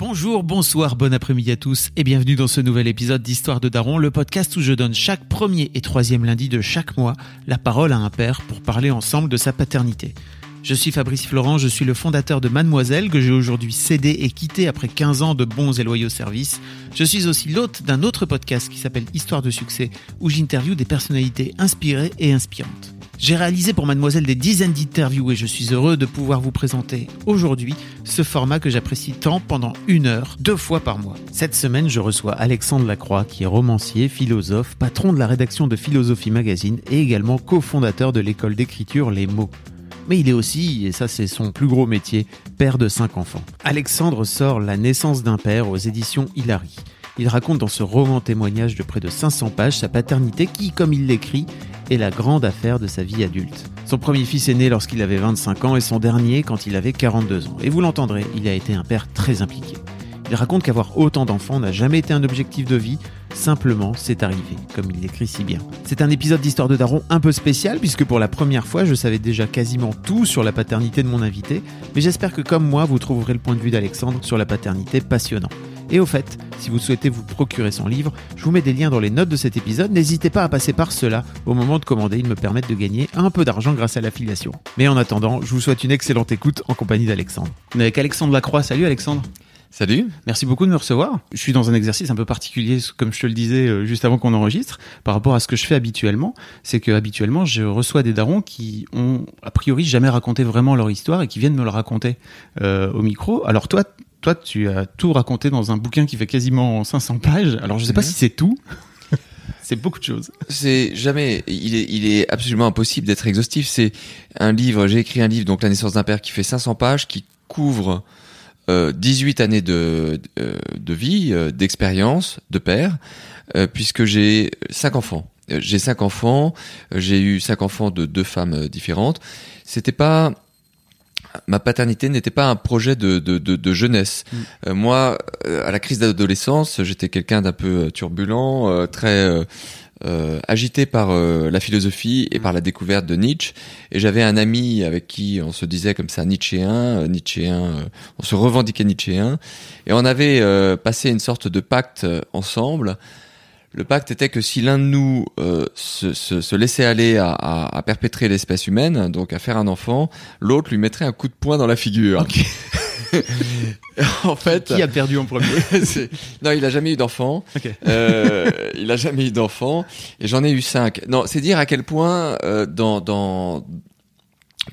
Bonjour, bonsoir, bon après-midi à tous et bienvenue dans ce nouvel épisode d'Histoire de Daron, le podcast où je donne chaque premier et troisième lundi de chaque mois la parole à un père pour parler ensemble de sa paternité. Je suis Fabrice Florent, je suis le fondateur de Mademoiselle que j'ai aujourd'hui cédé et quitté après 15 ans de bons et loyaux services. Je suis aussi l'hôte d'un autre podcast qui s'appelle Histoire de succès où j'interviewe des personnalités inspirées et inspirantes. J'ai réalisé pour Mademoiselle des dizaines d'interviews et je suis heureux de pouvoir vous présenter aujourd'hui ce format que j'apprécie tant pendant une heure, deux fois par mois. Cette semaine, je reçois Alexandre Lacroix qui est romancier, philosophe, patron de la rédaction de Philosophie Magazine et également cofondateur de l'école d'écriture Les Mots. Mais il est aussi, et ça c'est son plus gros métier, père de cinq enfants. Alexandre sort La naissance d'un père aux éditions Hilary. Il raconte dans ce roman témoignage de près de 500 pages sa paternité qui, comme il l'écrit, est la grande affaire de sa vie adulte. Son premier fils est né lorsqu'il avait 25 ans et son dernier quand il avait 42 ans. Et vous l'entendrez, il a été un père très impliqué. Il raconte qu'avoir autant d'enfants n'a jamais été un objectif de vie, simplement c'est arrivé, comme il l'écrit si bien. C'est un épisode d'Histoire de Daron un peu spécial puisque pour la première fois je savais déjà quasiment tout sur la paternité de mon invité, mais j'espère que comme moi vous trouverez le point de vue d'Alexandre sur la paternité passionnant. Et au fait, si vous souhaitez vous procurer son livre, je vous mets des liens dans les notes de cet épisode. N'hésitez pas à passer par cela au moment de commander. Ils me permettent de gagner un peu d'argent grâce à l'affiliation. Mais en attendant, je vous souhaite une excellente écoute en compagnie d'Alexandre. On est avec Alexandre Lacroix. Salut Alexandre. Salut. Merci beaucoup de me recevoir. Je suis dans un exercice un peu particulier, comme je te le disais euh, juste avant qu'on enregistre, par rapport à ce que je fais habituellement. C'est que habituellement, je reçois des darons qui ont a priori jamais raconté vraiment leur histoire et qui viennent me le raconter euh, au micro. Alors toi, toi, tu as tout raconté dans un bouquin qui fait quasiment 500 pages. Alors, je sais pas si c'est tout. c'est beaucoup de choses. C'est jamais, il est, il est absolument impossible d'être exhaustif. C'est un livre, j'ai écrit un livre, donc La naissance d'un père, qui fait 500 pages, qui couvre euh, 18 années de, de, de vie, euh, d'expérience de père, euh, puisque j'ai cinq enfants. Euh, J'ai cinq enfants, j'ai eu cinq enfants de deux femmes différentes. C'était pas ma paternité n'était pas un projet de, de, de, de jeunesse. Mm. Euh, moi, euh, à la crise d'adolescence, j'étais quelqu'un d'un peu euh, turbulent, euh, très agité par la philosophie et par la découverte de Nietzsche. Et j'avais un ami avec qui on se disait comme ça nietzschéen, nietzschéen, on se revendiquait nietzschéen. Et on avait euh, passé une sorte de pacte ensemble. Le pacte était que si l'un de nous euh, se, se, se laissait aller à, à, à perpétrer l'espèce humaine, donc à faire un enfant, l'autre lui mettrait un coup de poing dans la figure. en fait, Qui a perdu en premier? Non, il a jamais eu d'enfant. Euh, il a jamais eu d'enfant. Et j'en ai eu cinq. Non, c'est dire à quel point euh, dans dans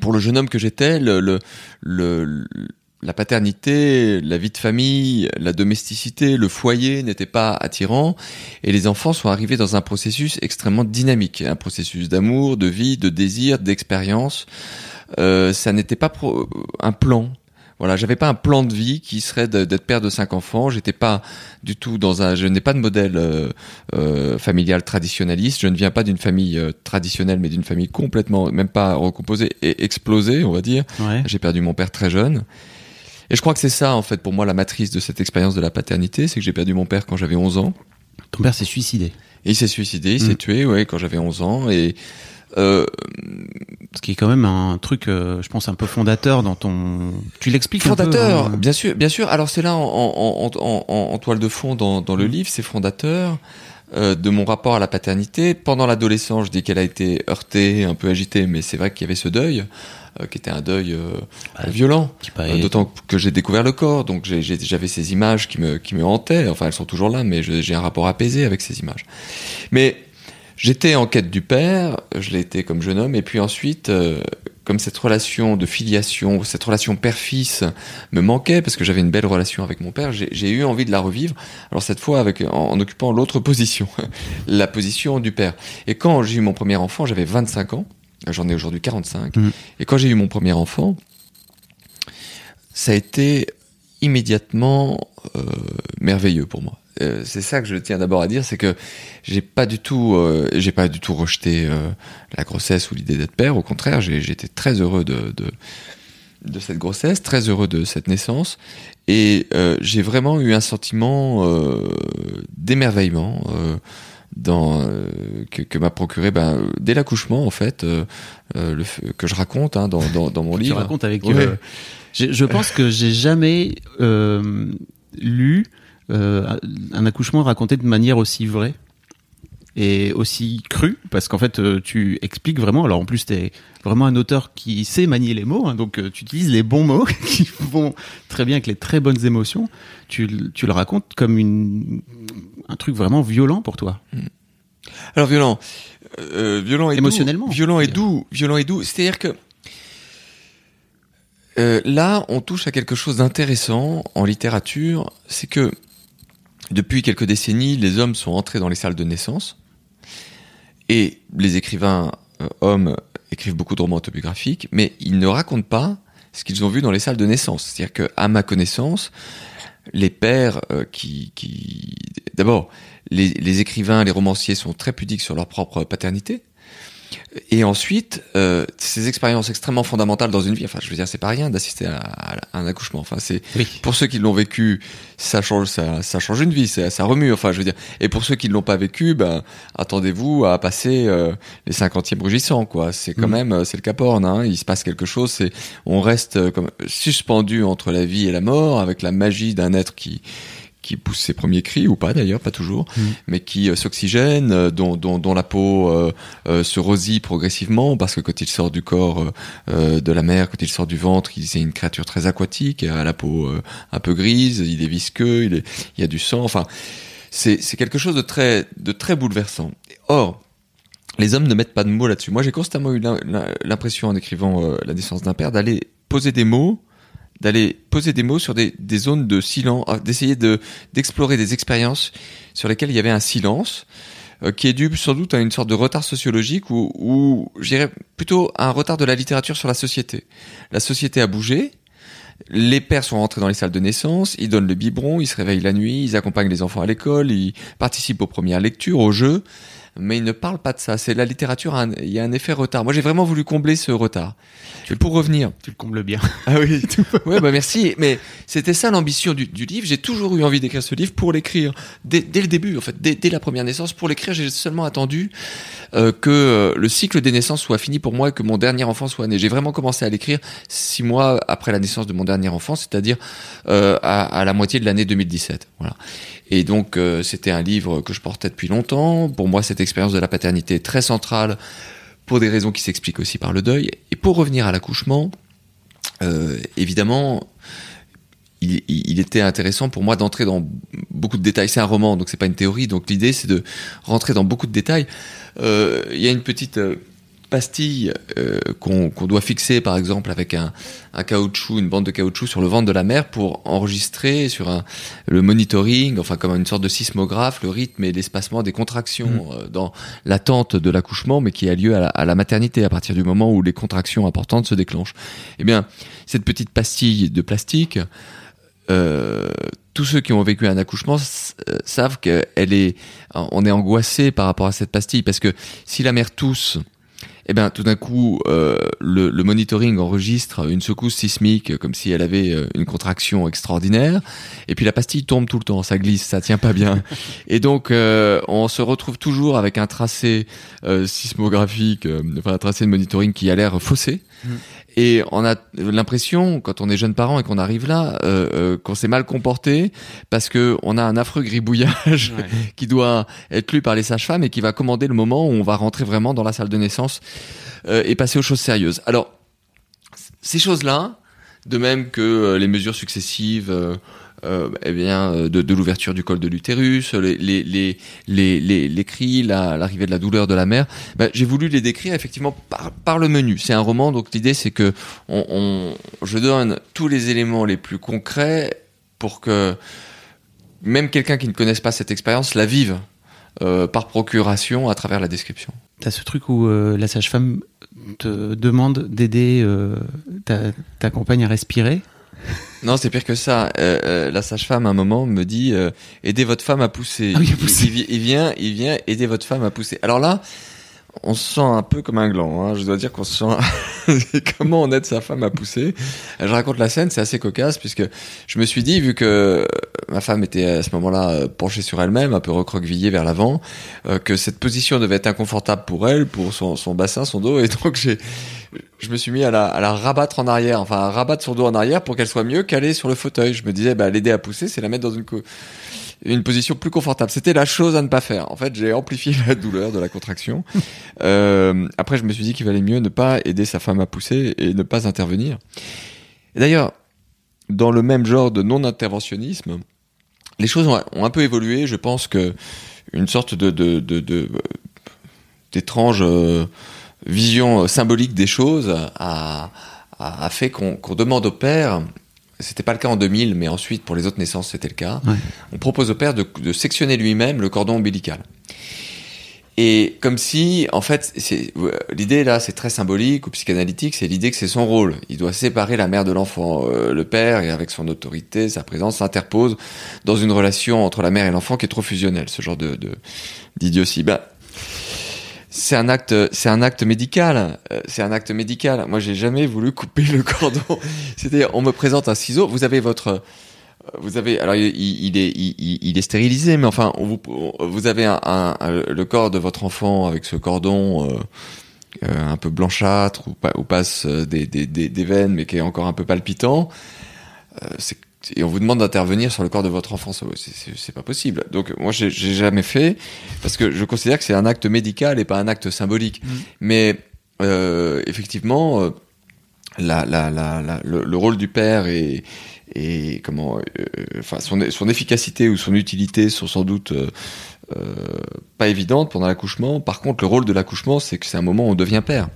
pour le jeune homme que j'étais, le, le, le- la paternité, la vie de famille, la domesticité, le foyer n'étaient pas attirants et les enfants sont arrivés dans un processus extrêmement dynamique, un processus d'amour, de vie, de désir, d'expérience. Euh, ça n'était pas pro- un plan. Voilà, j'avais pas un plan de vie qui serait d'être père de cinq enfants. J'étais pas du tout dans un, je n'ai pas de modèle euh, euh, familial traditionnaliste. Je ne viens pas d'une famille euh, traditionnelle, mais d'une famille complètement, même pas recomposée et explosée, on va dire. Ouais. J'ai perdu mon père très jeune. Et je crois que c'est ça, en fait, pour moi, la matrice de cette expérience de la paternité, c'est que j'ai perdu mon père quand j'avais 11 ans. Ton père s'est suicidé. Et il s'est suicidé, il Mm. s'est tué, ouais, quand j'avais 11 ans. Et euh, Ce qui est quand même un truc, euh, je pense, un peu fondateur dans ton. Tu l'expliques un peu, fondateur, hein bien sûr, bien sûr. Alors c'est là en, en, en, en, en toile de fond dans, dans le Mm. livre, c'est fondateur euh, de mon rapport à la paternité. Pendant l'adolescence, je dis qu'elle a été heurtée, un peu agitée, mais c'est vrai qu'il y avait ce deuil, euh, qui était un deuil euh, violent. Euh, paraît- D'autant que j'ai découvert le corps, donc j'avais ces images qui me, qui me hantaient. Enfin, elles sont toujours là, mais j'ai un rapport apaisé avec ces images. Mais j'étais en quête du père, je l'ai été comme jeune homme, et puis ensuite, euh, comme cette relation de filiation, cette relation père-fils me manquait, parce que j'avais une belle relation avec mon père, j'ai eu envie de la revivre. Alors cette fois, avec, en, en occupant l'autre position, la position du père. Et quand j'ai eu mon premier enfant, j'avais 25 ans. J'en ai aujourd'hui 45. Mhm. Et quand j'ai eu mon premier enfant, ça a été immédiatement euh, merveilleux pour moi. Euh, c'est ça que je tiens d'abord à dire, c'est que j'ai pas du tout, euh, j'ai pas du tout rejeté euh, la grossesse ou l'idée d'être père. Au contraire, j'ai j'étais très heureux de, de de cette grossesse, très heureux de cette naissance, et euh, j'ai vraiment eu un sentiment euh, d'émerveillement euh, dans euh, que, que m'a procuré ben, dès l'accouchement en fait le, que je raconte hein, dans, dans, dans mon Tu livre. racontes avec. Ouais. j'ai- je pense que j'ai jamais euh, lu un accouchement raconté de manière aussi vraie et aussi crue, parce qu'en fait, euh, tu expliques vraiment. Alors en plus, t'es vraiment un auteur qui sait manier les mots, hein, donc euh, tu utilises les bons mots qui vont très bien avec les très bonnes émotions. Tu, le- tu le racontes comme une, un truc vraiment violent pour toi. Alors violent, euh, violent et Émotionnellement, doux, violent et doux, violent et doux. C'est-à-dire que euh, là, on touche à quelque chose d'intéressant en littérature, c'est que depuis quelques décennies, les hommes sont entrés dans les salles de naissance et les écrivains euh, hommes écrivent beaucoup de romans autobiographiques, mais ils ne racontent pas ce qu'ils ont vu dans les salles de naissance. C'est-à-dire que, à ma connaissance, les pères euh, qui, d'abord, les, les écrivains, les romanciers sont très pudiques sur leur propre paternité. Et ensuite, euh, ces expériences extrêmement fondamentales dans une vie, enfin, je veux dire, c'est pas rien d'assister à, à un accouchement. Enfin, c'est Oui. pour ceux qui l'ont vécu, ça change, ça, ça change une vie, ça, ça remue. Enfin, je veux dire. Et pour ceux qui ne l'ont pas vécu, ben, attendez-vous à passer euh, les cinquantièmes rugissants, quoi. C'est quand Mhm. même, euh, c'est le Cap Horn, hein. Il se passe quelque chose. C'est, on reste euh, comme suspendu entre la vie et la mort, avec la magie d'un être qui qui pousse ses premiers cris ou pas d'ailleurs, pas toujours, Mhm. mais qui euh, s'oxygène, euh, dont, dont, dont la peau euh, se rosille progressivement parce que quand il sort du corps de la mer, quand il sort du ventre, il c'est une créature très aquatique, à la peau euh, un peu grise, il est visqueux, il, est, il y a du sang, enfin c'est c'est quelque chose de très de très bouleversant. Or les hommes ne mettent pas de mots là-dessus. Moi, j'ai constamment eu l'im- l'impression en écrivant euh, La naissance d'un père d'aller poser des mots, d'aller poser des mots sur des, des zones de silence, ah, d'essayer de d'explorer des expériences sur lesquelles il y avait un silence euh, qui est dû sans doute à une sorte de retard sociologique ou, ou je dirais plutôt à un retard de la littérature sur la société. La société a bougé. Les pères sont rentrés dans les salles de naissance, ils donnent le biberon, ils se réveillent la nuit, ils accompagnent les enfants à l'école, ils participent aux premières lectures, aux jeux, mais ils ne parlent pas de ça. C'est la littérature, un- il y a un effet retard. Moi, j'ai vraiment voulu combler ce retard. Et pour revenir, Tu le combles bien. ah oui. ouais, bah merci. Mais c'était ça l'ambition du, du livre. J'ai toujours eu envie d'écrire ce livre pour l'écrire dès, dès le début, en fait, dès, dès la première naissance. Pour l'écrire, j'ai seulement attendu euh, que euh, le cycle des naissances soit fini pour moi et que mon dernier enfant soit né. J'ai vraiment commencé à l'écrire six mois après la naissance de mon dernier enfant, c'est-à-dire euh, à, à la moitié de l'année 2017. Voilà. Et donc, euh, c'était un livre que je portais depuis longtemps. Pour moi, cette expérience de la paternité est très centrale pour des raisons qui s'expliquent aussi par le deuil. Et pour revenir à l'accouchement, euh, évidemment, il, il- était intéressant pour moi d'entrer dans beaucoup de détails. C'est un roman, donc c'est pas une théorie. Donc l'idée, c'est de rentrer dans beaucoup de détails. Euh, Il y a une petite euh, pastille euh, qu'on qu'on doit fixer, par exemple, avec un, un caoutchouc, une bande de caoutchouc sur le ventre de la mère pour enregistrer sur un, le monitoring, enfin comme une sorte de sismographe, le rythme et l'espacement des contractions euh, dans l'attente de l'accouchement, mais qui a lieu à la, à la maternité à partir du moment où les contractions importantes se déclenchent. Eh bien, cette petite pastille de plastique, euh, tous ceux qui ont vécu un accouchement euh, savent qu'elle est, on est angoissé par rapport à cette pastille parce que si la mère tousse, eh ben tout d'un coup euh, le, le monitoring enregistre une secousse sismique comme si elle avait euh, une contraction extraordinaire et puis la pastille tombe tout le temps, ça glisse, ça tient pas bien et donc euh, on se retrouve toujours avec un tracé euh, sismographique, enfin un tracé de monitoring qui a l'air faussé. Et on a l'impression, quand on est jeune parent et qu'on arrive là, euh, euh, qu'on s'est mal comporté parce que on a un affreux gribouillage Ouais. qui doit être lu par les sages-femmes et qui va commander le moment où on va rentrer vraiment dans la salle de naissance euh, et passer aux choses sérieuses. Alors, ces choses-là, de même que les mesures successives, euh, eh bien, euh, de, l'ouverture du col de l'utérus, les, les, les, les, les, cris, la- l'arrivée de la douleur de la mère, ben, j'ai voulu les décrire effectivement par, le menu. C'est un roman, donc l'idée c'est que on, je donne tous les éléments les plus concrets pour que même quelqu'un qui ne connaisse pas cette expérience la vive euh, par procuration à travers la description. T'as ce truc où la sage-femme te demande d'aider ta compagne à respirer? Non, c'est pire que ça. Euh, euh, la sage-femme, à un moment, me dit euh, aidez votre femme à pousser. Ah oui, à Il- pousser. Il, vi- il vient, il vient aider votre femme à pousser. Alors là, on se sent un peu comme un gland. Hein. Je dois dire qu'on se sent. Comment on aide sa femme à pousser Je raconte la scène, c'est assez cocasse puisque je me suis dit, vu que ma femme était à ce moment-là euh, penchée sur elle-même, un peu recroquevillée vers l'avant, euh, que cette position devait être inconfortable pour elle, pour son, son bassin, son dos, et donc j'ai, je me suis mis à la, à la rabattre en arrière, enfin à rabattre son dos en arrière pour qu'elle soit mieux calée sur le fauteuil. Je me disais, bah, l'aider à pousser, c'est la mettre dans une, une position plus confortable. C'était la chose à ne pas faire. En fait, j'ai amplifié la douleur de la contraction. Euh, après, je me suis dit qu'il valait mieux ne pas aider sa femme à pousser et ne pas intervenir. D'ailleurs, dans le même genre de non-interventionnisme, les choses ont, un peu évolué. Je pense que une sorte de, de, de, de- d'étrange euh, vision euh, symbolique des choses a, a, a fait qu'on, demande au père. C'était pas le cas en 2000, mais ensuite pour les autres naissances c'était le cas. Ouais. On propose au père de, de sectionner lui-même le cordon ombilical. Et comme si, en fait, euh, l'idée là, c'est très symbolique ou psychanalytique, c'est l'idée que c'est son rôle. Il doit séparer la mère de l'enfant. Euh, le père, et avec son autorité, sa présence, s'interpose dans une relation entre la mère et l'enfant qui est trop fusionnelle. Ce genre de, de d'idiotie. C'est un acte, c'est un acte médical. Euh, C'est un acte médical. Moi, j'ai jamais voulu couper le cordon. C'était, on me présente un ciseau. Vous avez votre, euh, vous avez, alors il, est, il, est stérilisé, mais enfin, vous, avez le corps de votre enfant avec ce cordon euh, un peu blanchâtre où, pa- où passent euh, des, des, des, veines, mais qui est encore un peu palpitant. Et on vous demande d'intervenir sur le corps de votre enfant, c'est- pas possible. Donc moi j'ai jamais fait parce que je considère que c'est un acte médical et pas un acte symbolique. Mhm. Mais euh, effectivement, euh, la, la, la, la- le, le rôle du père et, et comment, euh, enfin son, son efficacité ou son utilité sont sans doute euh, pas évidentes pendant l'accouchement. Par contre, le rôle de l'accouchement, c'est que c'est un moment où on devient père.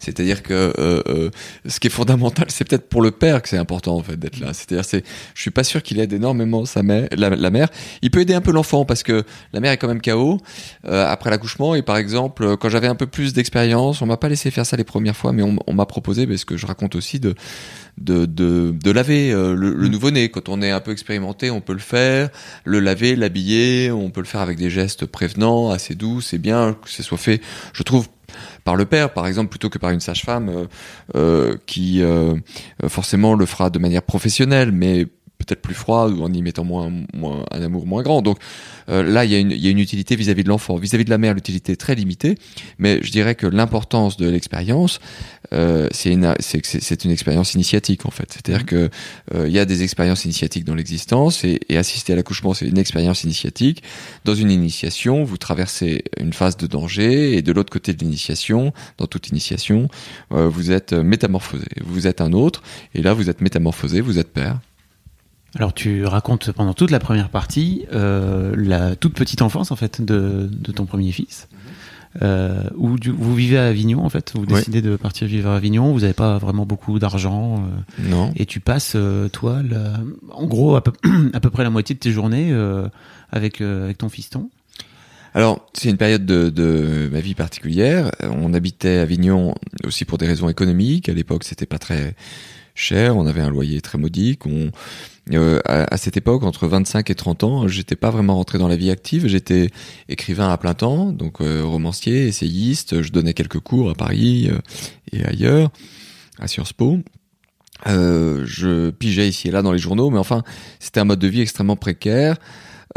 C'est-à-dire que euh, euh, ce qui est fondamental, c'est peut-être pour le père que c'est important en fait d'être là. C'est-à-dire, c'est, je suis pas sûr qu'il aide énormément sa mère, la, la mère. Il peut aider un peu l'enfant parce que la mère est quand même KO après l'accouchement. Et par exemple, quand j'avais un peu plus d'expérience, on m'a pas laissé faire ça les premières fois, mais on, on m'a proposé, parce que je raconte aussi de de, de, de laver le, le nouveau-né. Quand on est un peu expérimenté, on peut le faire, le laver, l'habiller, on peut le faire avec des gestes prévenants, assez doux, c'est bien que ce soit fait, je trouve, par le père, par exemple, plutôt que par une sage-femme euh, euh, qui euh, forcément le fera de manière professionnelle, mais peut-être plus froide ou en y mettant moins, moins un amour moins grand. Donc euh, là, il y, a une, il y a une utilité vis-à-vis de l'enfant. Vis-à-vis de la mère, l'utilité est très limitée, mais je dirais que l'importance de l'expérience, euh, c'est une, c'est une expérience initiatique en fait. C'est-à-dire que euh, il y a des expériences initiatiques dans l'existence et, et assister à l'accouchement, c'est une expérience initiatique. Dans une initiation, vous traversez une phase de danger et de l'autre côté de l'initiation, dans toute initiation, euh, vous êtes métamorphosé. Vous êtes un autre et là, vous êtes métamorphosé, vous êtes père. Alors tu racontes pendant toute la première partie euh, la toute petite enfance en fait de, de ton premier fils. Euh, où du- vous vivez à Avignon en fait, vous décidez de partir vivre à Avignon, vous n'avez pas vraiment beaucoup d'argent euh, Non. et tu passes euh, toi la- en gros à peu, à peu près la moitié de tes journées euh, avec euh, avec ton fiston. Alors, c'est une période de, de ma vie particulière. On habitait à Avignon aussi pour des raisons économiques. À l'époque, c'était pas très cher. On avait un loyer très modique. Euh, à, cette époque, entre 25 et 30 ans, j'étais pas vraiment rentré dans la vie active. J'étais écrivain à plein temps, donc euh, romancier, essayiste. Je donnais quelques cours à Paris euh, et ailleurs, à Sciences Po. Euh, je pigeais ici et là dans les journaux, mais enfin, c'était un mode de vie extrêmement précaire.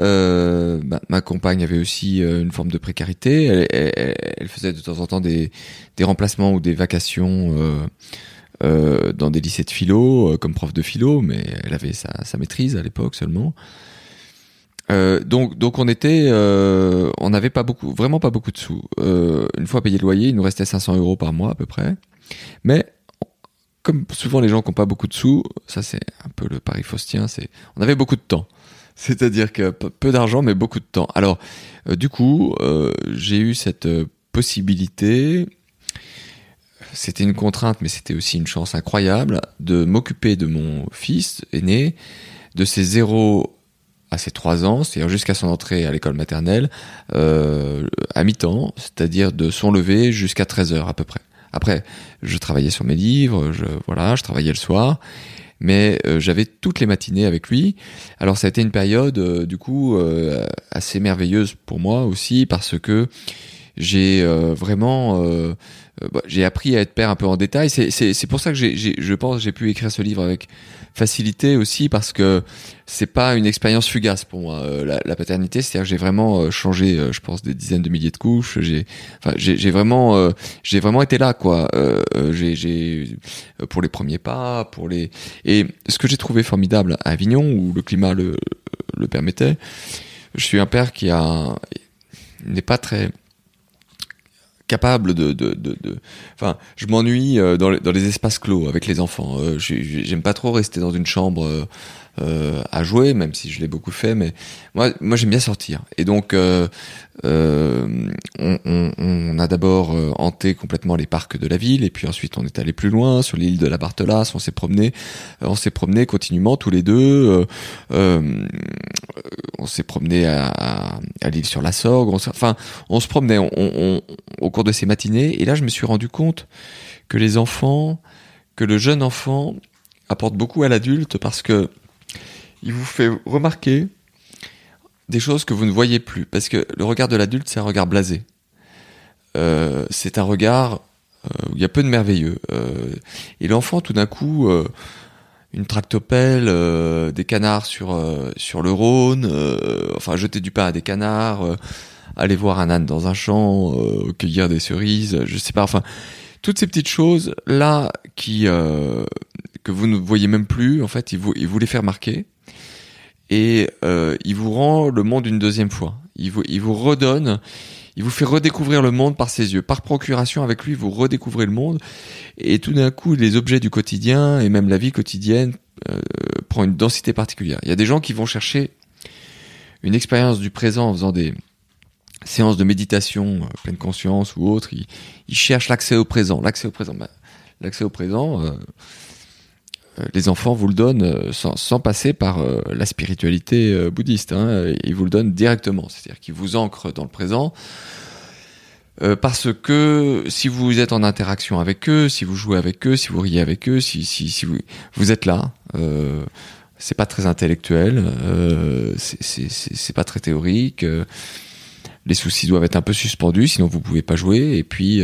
Euh, ma, ma compagne avait aussi euh, une forme de précarité. Elle, elle- elle faisait de temps en temps des, des remplacements ou des vacations euh, dans des lycées de philo, euh, comme prof de philo, mais elle avait sa, maîtrise à l'époque seulement. Euh, donc, donc on était, on n'avait pas beaucoup, vraiment pas beaucoup de sous. Une fois payé le loyer, il nous restait 500 euros par mois à peu près. Mais comme souvent les gens qui n'ont pas beaucoup de sous, ça c'est un peu le pari faustien, c'est, on avait beaucoup de temps. C'est-à-dire que peu d'argent, mais beaucoup de temps. Alors, du coup, j'ai eu cette possibilité. C'était une contrainte, mais c'était aussi une chance incroyable de m'occuper de mon fils aîné, de ses 0 à ses 3 ans, c'est-à-dire jusqu'à son entrée à l'école maternelle, euh, à mi-temps, c'est-à-dire de son lever jusqu'à 13 heures à peu près. Après, je travaillais sur mes livres, je, voilà, je travaillais le soir. mais euh, j'avais toutes les matinées avec lui. Alors ça a été une période euh, du coup assez merveilleuse pour moi aussi parce que j'ai vraiment bah, j'ai appris à être père un peu en détail. C'est pour ça que j'ai je pense j'ai pu écrire ce livre avec facilité aussi parce que c'est pas une expérience fugace pour moi la, la, paternité. C'est-à-dire que j'ai vraiment changé, je pense, des dizaines de milliers de couches. J'ai enfin j'ai vraiment j'ai vraiment été là quoi. j'ai pour les premiers pas, pour les et ce que j'ai trouvé formidable à Avignon où le climat le le permettait. Je suis un père qui a n'est pas très capable de, de, de, de... enfin je m'ennuie dans, les, dans les espaces clos avec les enfants. Euh, j'aime pas trop rester dans une chambre euh, euh, à jouer, même si je l'ai beaucoup fait. Mais moi, moi j'aime bien sortir. Et donc, euh, euh, on, on, on, a d'abord euh, hanté complètement les parcs de la ville, et puis ensuite on est allé plus loin sur l'île de la Barthelasse. On s'est promené, euh, on s'est promené continuellement tous les deux. on s'est promené à, à, à l'île sur la Sorgue. Enfin, on se promenait on, au cours de ces matinées. Et là, je me suis rendu compte que les enfants, que le jeune enfant apporte beaucoup à l'adulte parce que il vous fait remarquer des choses que vous ne voyez plus. Parce que le regard de l'adulte, c'est un regard blasé. Euh, c'est un regard euh, où il y a peu de merveilleux. Euh, et l'enfant, tout d'un coup, euh, une tractopelle, euh, des canards sur, euh, sur le Rhône, enfin jeter du pain à des canards, aller voir un âne dans un champ, cueillir des cerises, je sais pas, enfin toutes ces petites choses là qui que vous ne voyez même plus, en fait, il vous, il vous les fait remarquer et euh, il vous rend le monde une deuxième fois. Il vous, il vous redonne, il vous fait redécouvrir le monde par ses yeux. Par procuration, avec lui, vous redécouvrez le monde. Et tout d'un coup, les objets du quotidien et même la vie quotidienne euh, prend une densité particulière. Il y a des gens qui vont chercher une expérience du présent en faisant des séances de méditation, euh, pleine conscience ou autre. Ils, ils cherchent l'accès au présent. L'accès au présent. Bah, l'accès au présent. Euh, les enfants vous le donnent euh, sans, passer par euh, la spiritualité bouddhiste. Hein, ils vous le donnent directement, c'est-à-dire qu'ils vous ancrent dans le présent. parce que si vous êtes en interaction avec eux, si vous jouez avec eux, si vous riez avec eux, si, vous, vous êtes là, c'est pas très intellectuel, c'est pas très théorique. Les soucis doivent être un peu suspendus, sinon vous pouvez pas jouer. Et puis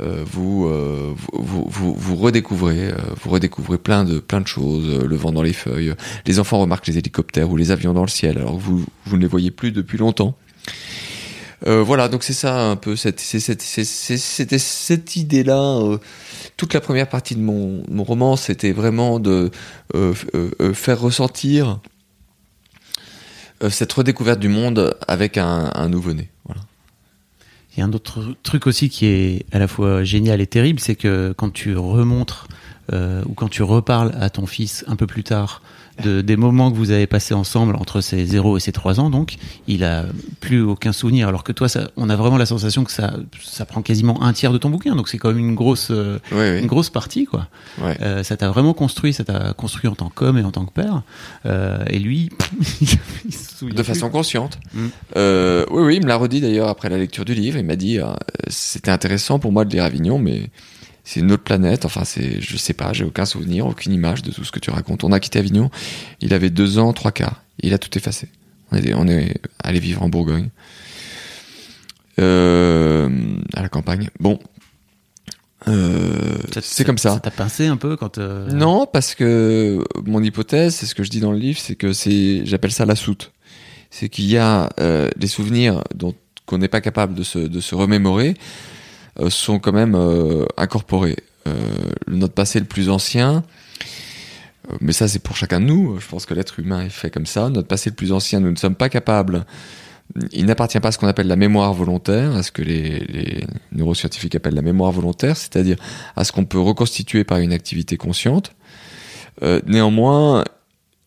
euh, vous, euh, vous, vous, vous, redécouvrez, euh, vous redécouvrez plein de, plein de choses, le vent dans les feuilles. Les enfants remarquent les hélicoptères ou les avions dans le ciel, alors vous, vous ne les voyez plus depuis longtemps. Euh, voilà, donc c'est ça un peu, c'était cette, cette idée-là. toute la première partie de mon, mon roman, c'était vraiment de euh, euh, faire ressentir cette redécouverte du monde avec un, un nouveau-né. Voilà. Il y a un autre truc aussi qui est à la fois génial et terrible, c'est que quand tu remontres euh, ou quand tu reparles à ton fils un peu plus tard de, des moments que vous avez passés ensemble entre ses 0 et ses 3 ans, donc il a plus aucun souvenir. Alors que toi, ça, on a vraiment la sensation que ça, ça prend quasiment un tiers de ton bouquin, donc c'est quand même une grosse, euh, oui, oui. une grosse partie, quoi. Ouais. Euh, ça t'a vraiment construit, ça t'a construit en tant qu'homme et en tant que père. Euh, et lui, il se souvient de plus. façon consciente. Mm. Euh, oui, oui, il me l'a redit d'ailleurs après la lecture du livre. Il m'a dit, euh, c'était intéressant pour moi de lire Avignon, mais c'est une autre planète. Enfin, c'est, je sais pas, j'ai aucun souvenir, aucune image de tout ce que tu racontes. On a quitté Avignon. Il avait deux ans, trois quarts. Il a tout effacé. On est, on est allé vivre en Bourgogne, euh, à la campagne. Bon. Euh, c'est comme ça. Ça t'a pincé un peu quand. euh, Non, parce que mon hypothèse, c'est ce que je dis dans le livre, c'est que c'est, j'appelle ça la soute. C'est qu'il y a des souvenirs dont qu'on n'est pas capable de se, de se remémorer sont quand même euh, incorporés. Euh, notre passé le plus ancien, euh, mais ça c'est pour chacun de nous. Je pense que l'être humain est fait comme ça. Notre passé le plus ancien, nous ne sommes pas capables. Il n'appartient pas à ce qu'on appelle la mémoire volontaire, à ce que les, neuroscientifiques appellent la mémoire volontaire, c'est-à-dire à ce qu'on peut reconstituer par une activité consciente. Euh, néanmoins,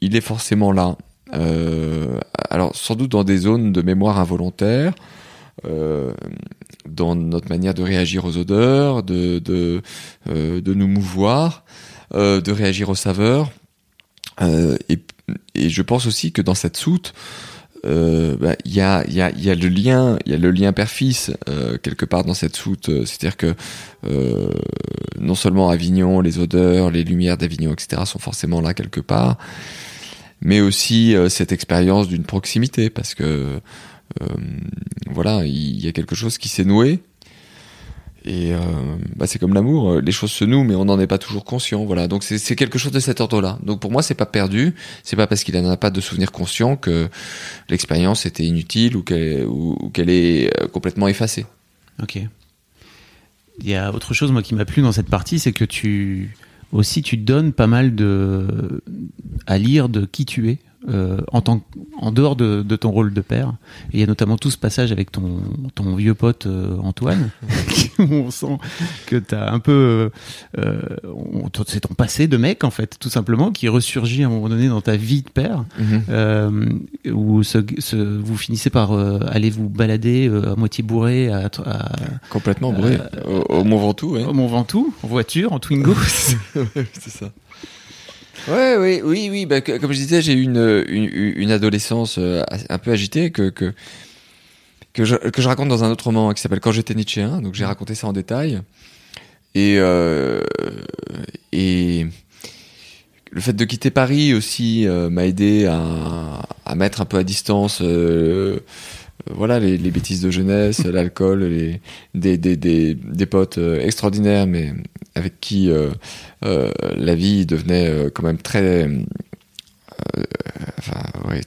il est forcément là. Euh, alors, sans doute dans des zones de mémoire involontaire, euh, dans notre manière de réagir aux odeurs, de, de, euh, de nous mouvoir, euh, de réagir aux saveurs. Euh, et, et je pense aussi que dans cette soute, euh, bah, il y, a, y, a, y a le lien, il y a le lien père-fils euh, quelque part dans cette soute. C'est-à-dire que euh, non seulement Avignon, les odeurs, les lumières d'Avignon, etc. sont forcément là quelque part, mais aussi cette expérience d'une proximité, parce que voilà, il y a quelque chose qui s'est noué. Et euh, bah, c'est comme l'amour, euh, les choses se nouent, mais on n'en est pas toujours conscient. Voilà, donc c'est quelque chose de cet ordre-là. Donc pour moi, c'est pas perdu. C'est pas parce qu'il n'en a pas de souvenir conscient que l'expérience était inutile ou qu'elle est euh, complètement effacée. Ok. Il y a autre chose moi qui m'a plu dans cette partie, c'est que tu aussi tu donnes pas mal à lire de qui tu es euh, en tant en dehors de, de ton rôle de père. Et il y a notamment tout ce passage avec ton ton vieux pote euh, Antoine, où on sent que t'as un peu euh, c'est ton passé de mec en fait, tout simplement, qui ressurgit à un moment donné dans ta vie de père euh, où ce- ce- vous finissez par aller vous balader à moitié bourré à, à- Complètement brûlé. Au, au Mont Ventoux, ouais. au Mont Ventoux, en voiture, en Twingo. c'est ça. Ouais, oui, oui, oui. Bah, que- comme je disais, j'ai eu une, une, une adolescence euh, un peu agitée que que que je, que je raconte dans un autre roman qui s'appelle Quand j'étais Nietzschéen. Donc j'ai raconté ça en détail. Et euh, et le fait de quitter Paris aussi euh, m'a aidé à, à mettre un peu à distance. euh, euh, voilà les, les bêtises de jeunesse, l'alcool, les des, des, des, des potes euh, extraordinaires, mais avec qui euh, euh, la vie devenait euh, quand même très,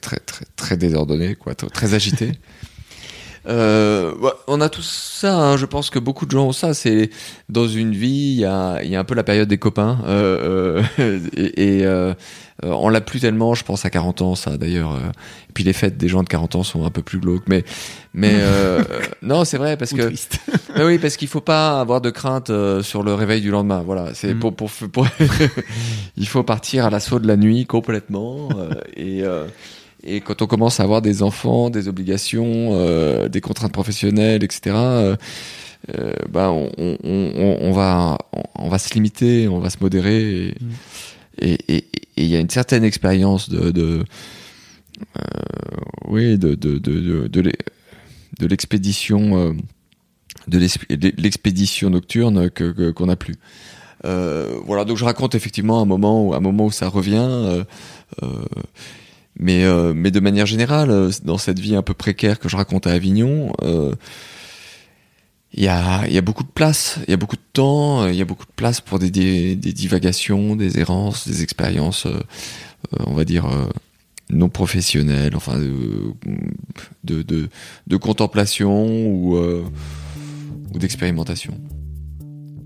très, très, désordonnée, quoi, très agitée. Euh, ouais, on a tous ça, hein, je pense que beaucoup de gens ont ça. C'est dans une vie, il y a, y a un peu la période des copains, euh, euh, et, et, euh, on l'a plus tellement. Je pense à 40 ans, ça d'ailleurs. euh, et puis les fêtes des gens de 40 ans sont un peu plus glauques, mais mais euh, non, c'est vrai parce Ou que mais oui, parce qu'il faut pas avoir de crainte sur le réveil du lendemain. Voilà, c'est Mm. pour, pour, pour- il faut partir à l'assaut de la nuit complètement. et, euh, et quand on commence à avoir des enfants, des obligations, euh, des contraintes professionnelles, etc. euh, euh, bah, on, on, on, on va, on, va se limiter, on va se modérer. Et Mm. et- et- et il y a une certaine expérience de, de euh, oui, de, de, de, de, de l'e- de l'expédition. de l'exp- de l'expédition nocturne que que- qu'on n'a plus. Voilà, donc je raconte effectivement un moment où un moment où ça revient, mais euh, mais de manière générale, euh, dans cette vie un peu précaire que je raconte à Avignon, euh, il y a beaucoup de place, il y a beaucoup de temps, il y a beaucoup de place pour des divagations, des errances, des expériences, on va dire. non professionnelles, enfin de, contemplation ou d'expérimentation.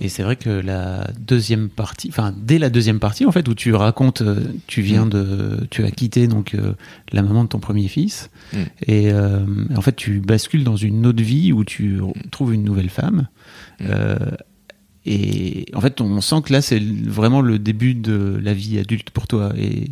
Et c'est vrai que la deuxième partie, enfin dès la deuxième partie en fait où tu racontes, euh, tu viens de, tu as quitté donc euh, la maman de ton premier fils Mm. et euh, en fait tu bascules dans une autre vie où tu trouves une nouvelle femme. Mm. Et en fait, on sent que là, c'est vraiment le début de la vie adulte pour toi. Et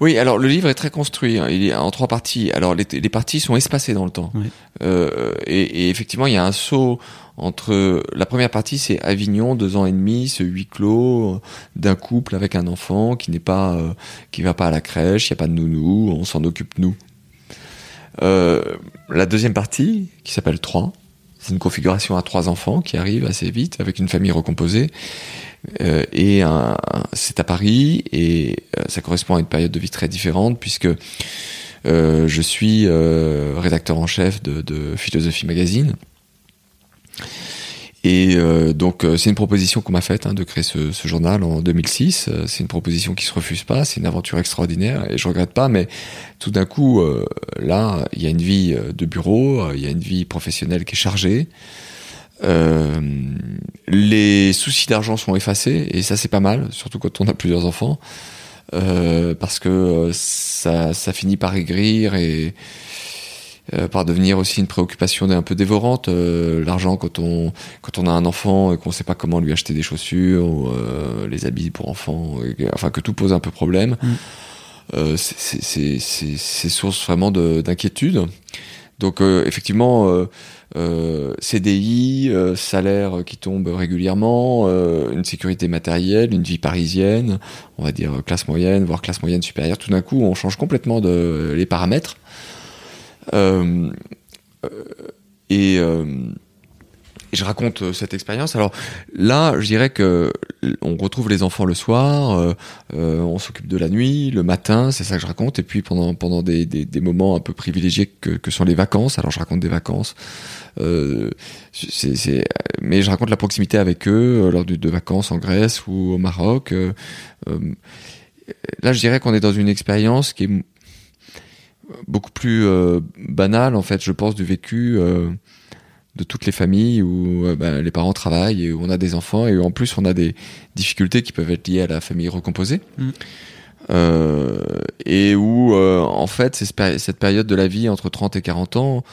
Oui, alors le livre est très construit. hein. Il est en trois parties. Alors les, les parties sont espacées dans le temps. Ouais. Euh, et, et effectivement, il y a un saut entre la première partie, c'est Avignon, deux ans et demi, ce huis clos euh, d'un couple avec un enfant qui n'est pas, euh, qui va pas à la crèche, il n'y a pas de nounou, on s'en occupe nous. Euh, la deuxième partie, qui s'appelle 3, c'est une configuration à trois enfants qui arrive assez vite avec une famille recomposée. Euh, et un- c'est à Paris et euh, ça correspond à une période de vie très différente puisque euh, je suis euh, rédacteur en chef de, de Philosophie Magazine. Et euh, donc euh, c'est une proposition qu'on m'a faite hein, de créer ce, journal en 2006. Euh, c'est une proposition qui se refuse pas, c'est une aventure extraordinaire et je regrette pas. Mais tout d'un coup, là, il y a une vie de bureau, il y a une vie professionnelle qui est chargée. Les soucis d'argent sont effacés et ça c'est pas mal, surtout quand on a plusieurs enfants, parce que ça, ça finit par aigrir et euh, par devenir aussi une préoccupation un peu dévorante. Euh, L'argent quand on quand on a un enfant et qu'on sait pas comment lui acheter des chaussures ou euh, les habits pour enfants, et- enfin que tout pose un peu problème. Mm. Euh, c'est- source vraiment de- d'inquiétude. Donc euh, effectivement, euh, euh, CDI, euh, salaire qui tombe régulièrement, euh, une sécurité matérielle, une vie parisienne, on va dire classe moyenne, voire classe moyenne supérieure. Tout d'un coup, on change complètement de les paramètres. Euh, euh, et, euh, et je raconte cette expérience. Alors là, je dirais que on retrouve les enfants le soir, on s'occupe de la nuit, le matin, c'est ça que je raconte. Et puis pendant pendant des, des, des moments un peu privilégiés que, que sont les vacances. Alors je raconte des vacances. Euh, c'est, c'est, mais je raconte la proximité avec eux lors de, de vacances en Grèce ou au Maroc. Euh, là, je dirais qu'on est dans une expérience qui est beaucoup plus euh, banale, en fait, je pense, du vécu euh, de toutes les familles où euh, ben, les parents travaillent et où on a des enfants et où en plus on a des difficultés qui peuvent être liées à la famille recomposée. Mm. Euh, et où, euh, en fait, c'est cette période de la vie entre 30 et 40 ans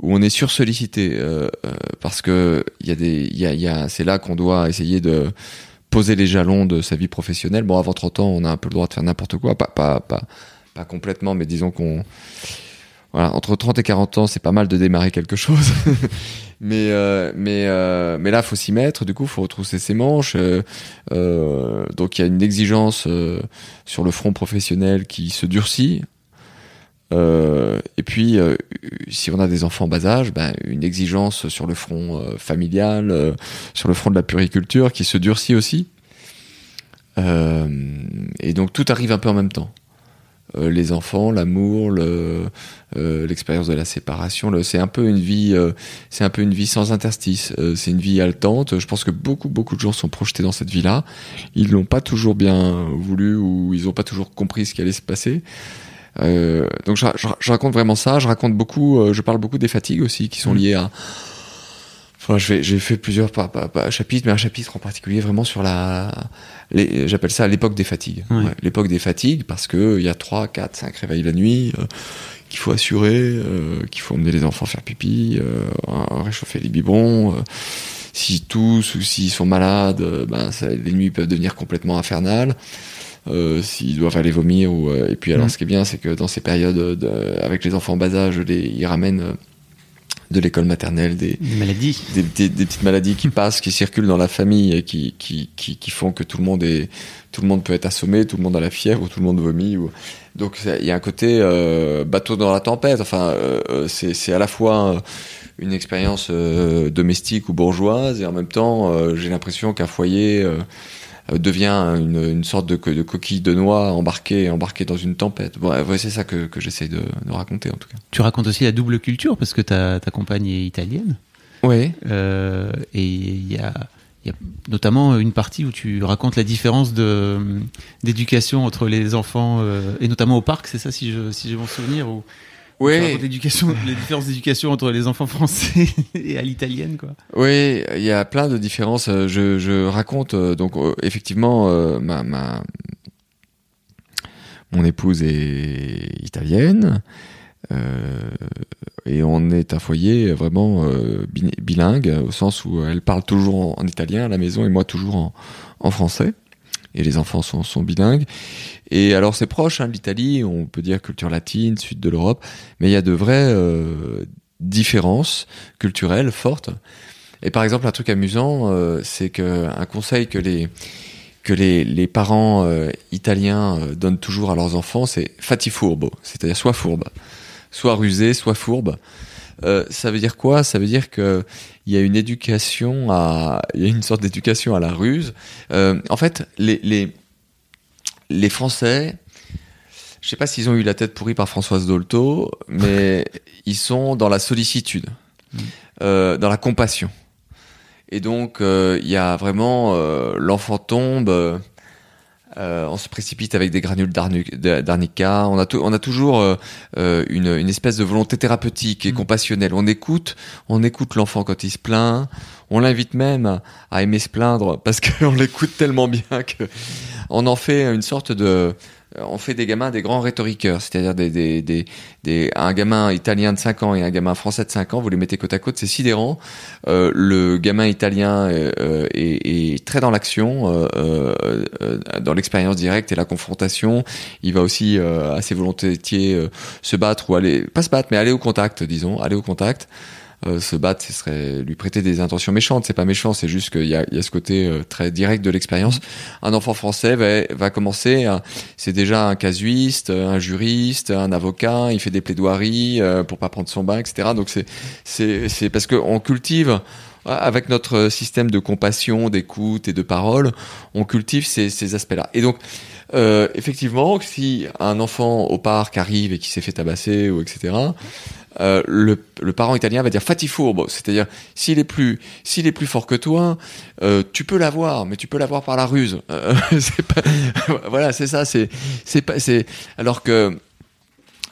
où on est sursollicité euh, parce que il y a des, a, y a, c'est là qu'on doit essayer de poser les jalons de sa vie professionnelle. Bon, avant 30 ans, on a un peu le droit de faire n'importe quoi, pas, pas, pas, pas complètement, mais disons qu'on, voilà, entre 30 et 40 ans, c'est pas mal de démarrer quelque chose. mais, euh, mais, euh, mais là, faut s'y mettre. Du coup, faut retrousser ses manches. euh, euh, donc, il y a une exigence euh, sur le front professionnel qui se durcit. Euh, et puis, si on a des enfants en bas âge, ben, une exigence sur le front familial, sur le front de la puriculture qui se durcit aussi. Et donc tout arrive un peu en même temps. Euh, les enfants, l'amour, le, euh, l'expérience de la séparation, le, c'est un peu une vie, euh, c'est un peu une vie sans interstice. Euh, c'est une vie haletante. Je pense que beaucoup, beaucoup de gens sont projetés dans cette vie-là. Ils l'ont pas toujours bien voulu ou ils ont pas toujours compris ce qui allait se passer. Euh, donc je, je- je raconte vraiment ça. Je raconte beaucoup. euh, je parle beaucoup des fatigues aussi qui sont Mhm. liées à. Enfin, j'ai fait plusieurs pas- pas- pas chapitres, mais un chapitre en particulier vraiment sur la. J'appelle ça l'époque des fatigues. Ouais. Ouais, l'époque des fatigues parce que il y a 3, 4, 5 réveils la nuit. euh, qu'il faut assurer, euh, qu'il faut emmener les enfants faire pipi, euh, réchauffer les biberons. S'ils toussent ou s'ils sont malades, ben ça, les nuits peuvent devenir complètement infernales. Euh, s'ils doivent aller vomir ou euh, et puis alors Mm. ce qui est bien c'est que dans ces périodes de- avec les enfants en bas âge les, ils ramènent de l'école maternelle des, des, des- des petites maladies qui passent, qui circulent dans la famille et qui, qui, qui, qui font que tout le monde est, tout le monde peut être assommé, tout le monde a la fièvre, ou tout le monde vomit. Ou... Donc il y a un côté euh, bateau dans la tempête. Enfin, euh, euh, c'est à la fois une expérience euh, domestique ou bourgeoise et en même temps, j'ai l'impression qu'un foyer devient une, une sorte de, co- de coquille de noix embarquée, embarquée dans une tempête. Ouais, c'est ça que, que j'essaie de, de raconter en tout cas. Tu racontes aussi la double culture parce que ta, ta compagne est italienne. Oui. Euh, et il y a, il y a notamment une partie où tu racontes la différence de d'éducation entre les enfants euh, et notamment au parc, c'est ça si je si j'ai mon souvenir ou l'éducation les différences d'éducation entre les enfants français et à l'italienne quoi. Oui, il y a plein de différences. Euh, Je, je raconte euh, donc euh, effectivement ma, ma mon épouse est italienne euh, et on est un foyer vraiment euh, bi- bilingue au sens où elle parle toujours en, en italien à la maison et moi toujours en, en français. Et les enfants sont, bilingues. Et alors c'est proche, hein, l'Italie, on peut dire culture latine, sud de l'Europe, mais il y a de vraies euh, différences culturelles fortes. Et par exemple, un truc amusant, euh, c'est que un conseil que les que les, les parents euh, italiens donnent toujours à leurs enfants, c'est furbo, c'est-à-dire soit fourbe, soit rusé, soit fourbe. Ça veut dire quoi? Ça veut dire que il y a une éducation à, il y a une sorte d'éducation à la ruse. Euh, en fait, les les les Français, je sais pas s'ils ont eu la tête pourrie par Françoise Dolto, mais ils sont dans la sollicitude, euh, dans la compassion. Et donc, euh, il y a vraiment euh, l'enfant tombe, euh, on se précipite avec des granules d'arnica. On a, tou- on a toujours euh, euh, une, une espèce de volonté thérapeutique et Mm. compassionnelle. On écoute, on écoute l'enfant quand il se plaint. On l'invite même à aimer se plaindre parce qu'on l'écoute tellement bien que on en fait une sorte de on fait des gamins des grands rhétoriqueurs, c'est-à-dire des, des, des, des, un gamin italien de 5 ans et un gamin français de 5 ans, vous les mettez côte à côte, c'est sidérant. Euh, le gamin italien euh, est, est, très dans l'action, euh, euh, dans l'expérience directe et la confrontation. Il va aussi assez volontiers se battre ou aller, pas se battre, mais aller au contact, disons, aller au contact. Euh, se battre, ce serait lui prêter des intentions méchantes. C'est pas méchant, c'est juste qu'il y a, ce côté euh, très direct de l'expérience. Un enfant français va, commencer, c'est déjà un casuiste, un juriste, un avocat, il fait des plaidoiries euh, pour pas prendre son bain, etc. Donc c'est parce qu'on cultive avec notre système de compassion, d'écoute et de parole, on cultive ces, aspects-là. Et donc, euh, effectivement, si un enfant au parc arrive et qui s'est fait tabasser ou etc., euh, le, parent italien va dire fatifourbo, c'est-à-dire s'il est plus s'il est plus fort que toi, euh, tu peux l'avoir, mais tu peux l'avoir par la ruse. Euh, voilà, c'est ça, c'est c'est pas c'est alors que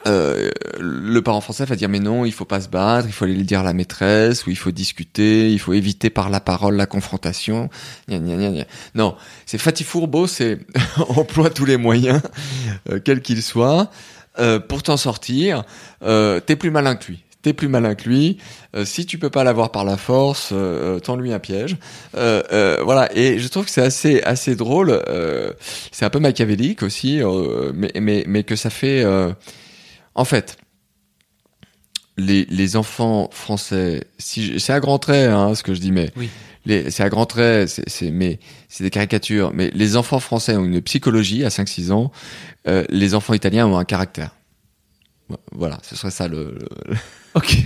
le parent français va dire mais non, il faut pas se battre, il faut aller le dire à la maîtresse, ou il faut discuter, il faut éviter par la parole la confrontation. Non, c'est fatifourbo, c'est emploie tous les moyens, quels qu'ils soient, euh, pour t'en sortir, euh, t'es plus malin que lui. T'es plus malin que lui. Euh, si tu peux pas l'avoir par la force, euh, tends-lui un piège. voilà. Et je trouve que c'est assez assez drôle. c'est un peu machiavélique aussi, mais, mais mais que ça fait. en fait, les les enfants français, si c'est à grands traits, hein, ce que je dis, mais oui c'est à grands traits, c'est mais c'est des caricatures. Mais les enfants français ont une psychologie à 5-6 ans. Euh, les enfants italiens ont un caractère. Voilà, ce serait ça le. le... Ok.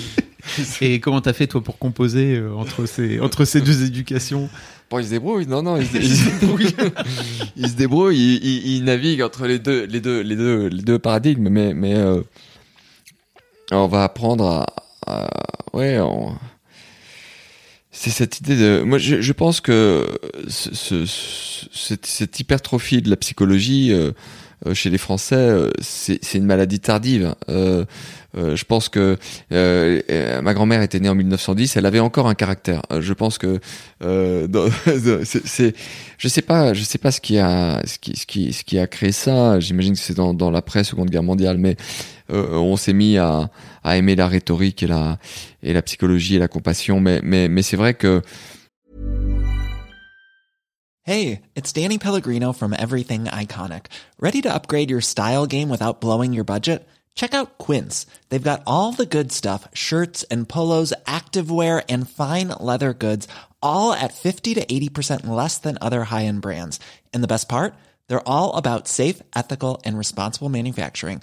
Et comment t'as fait toi pour composer euh, entre ces entre ces deux éducations? Bon, ils se débrouillent. Non, non, ils se, ils se débrouillent. ils se débrouillent. Ils, ils, ils, naviguent entre les deux, les deux, les deux, les deux paradigmes. Mais, mais euh, on va apprendre à, à ouais. On, c'est cette idée de. Moi, je, je pense que ce, ce, cette, cette, hypertrophie de la psychologie euh, euh chez les Français, euh, c'est une maladie tardive. Euh, euh, je pense que ma grand-mère était née en 1910, elle avait encore un caractère. je pense que c'est, je sais pas, je sais pas ce qui a, ce qui, ce qui, ce qui a créé ça. J'imagine que c'est dans, dans l'après Seconde Guerre mondiale, mais Euh, on s'est mis à, à aimer la rhétorique et la et la psychologie et la compassion. Mais mais mais c'est vrai que Hey, it's Danny Pellegrino from Everything Iconic. Ready to upgrade your style game without blowing your budget? Check out Quince. They've got all the good stuff, shirts and polos, activewear and fine leather goods, all at 50 to 80% less than other high-end brands. And the best part? They're all about safe, ethical and responsible manufacturing.